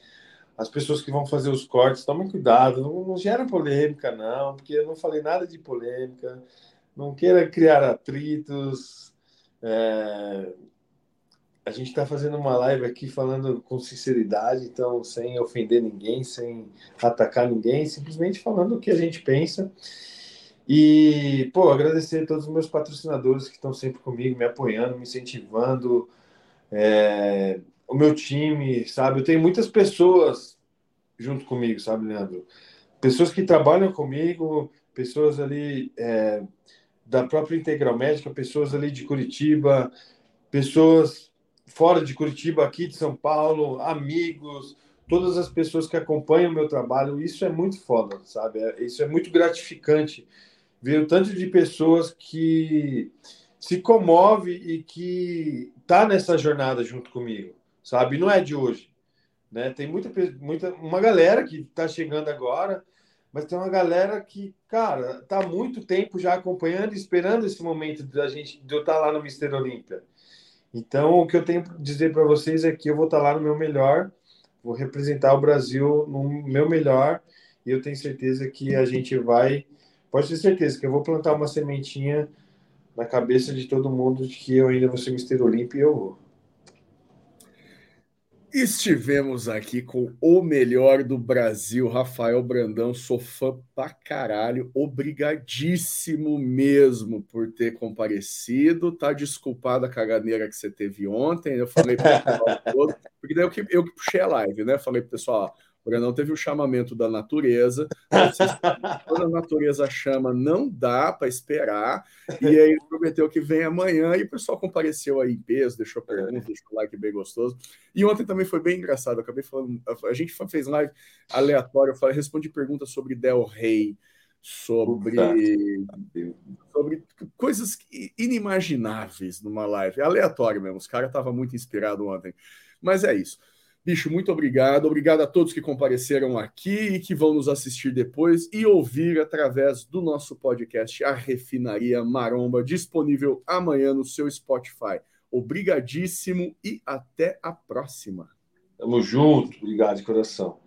as pessoas que vão fazer os cortes, tomem cuidado, não, não gera polêmica, não, porque eu não falei nada de polêmica, não queira criar atritos. É... A gente está fazendo uma live aqui falando com sinceridade, então sem ofender ninguém, sem atacar ninguém, simplesmente falando o que a gente pensa. E, pô, agradecer a todos os meus patrocinadores que estão sempre comigo, me apoiando, me incentivando, é, o meu time, sabe? Eu tenho muitas pessoas junto comigo, sabe, Leandro? Pessoas que trabalham comigo, pessoas ali é, da própria Integral Médica, pessoas ali de Curitiba, pessoas fora de Curitiba, aqui de São Paulo, amigos, todas as pessoas que acompanham o meu trabalho, isso é muito foda, sabe? É, isso é muito gratificante ver o tanto de pessoas que se comove e que tá nessa jornada junto comigo, sabe? Não é de hoje. né? Tem muita, muita uma galera que está chegando agora, mas tem uma galera que, cara, tá há muito tempo já acompanhando esperando esse momento da gente de eu estar tá lá no Mister Olímpia. Então, o que eu tenho para dizer para vocês é que eu vou estar tá lá no meu melhor, vou representar o Brasil no meu melhor, e eu tenho certeza que a gente vai, pode ter certeza que eu vou plantar uma sementinha na cabeça de todo mundo de que eu ainda vou ser Mister Olímpia e eu vou. Estivemos aqui com o melhor do Brasil, Rafael Brandão. Sou fã pra caralho. Obrigadíssimo mesmo por ter comparecido. Tá desculpada a caganeira que você teve ontem. Eu falei para o *laughs* todo, porque daí eu que, eu que puxei a live, né? Falei pro pessoal, ó, Brandão teve o chamamento da natureza. Quando a natureza chama, não dá para esperar. E aí ele prometeu que vem amanhã. E o pessoal compareceu aí em peso, deixou perguntas, deixou like bem gostoso. E ontem também foi bem engraçado. Eu acabei falando. A gente fez live aleatória. Eu falei, respondi perguntas sobre Del Rey, sobre, sobre coisas inimagináveis numa live. Aleatório mesmo. Os caras estavam muito inspirados ontem. Mas é isso. Bicho, muito obrigado. Obrigado a todos que compareceram aqui e que vão nos assistir depois e ouvir através do nosso podcast A Refinaria Maromba, disponível amanhã no seu Spotify. Obrigadíssimo e até a próxima. Tamo junto. Obrigado de coração.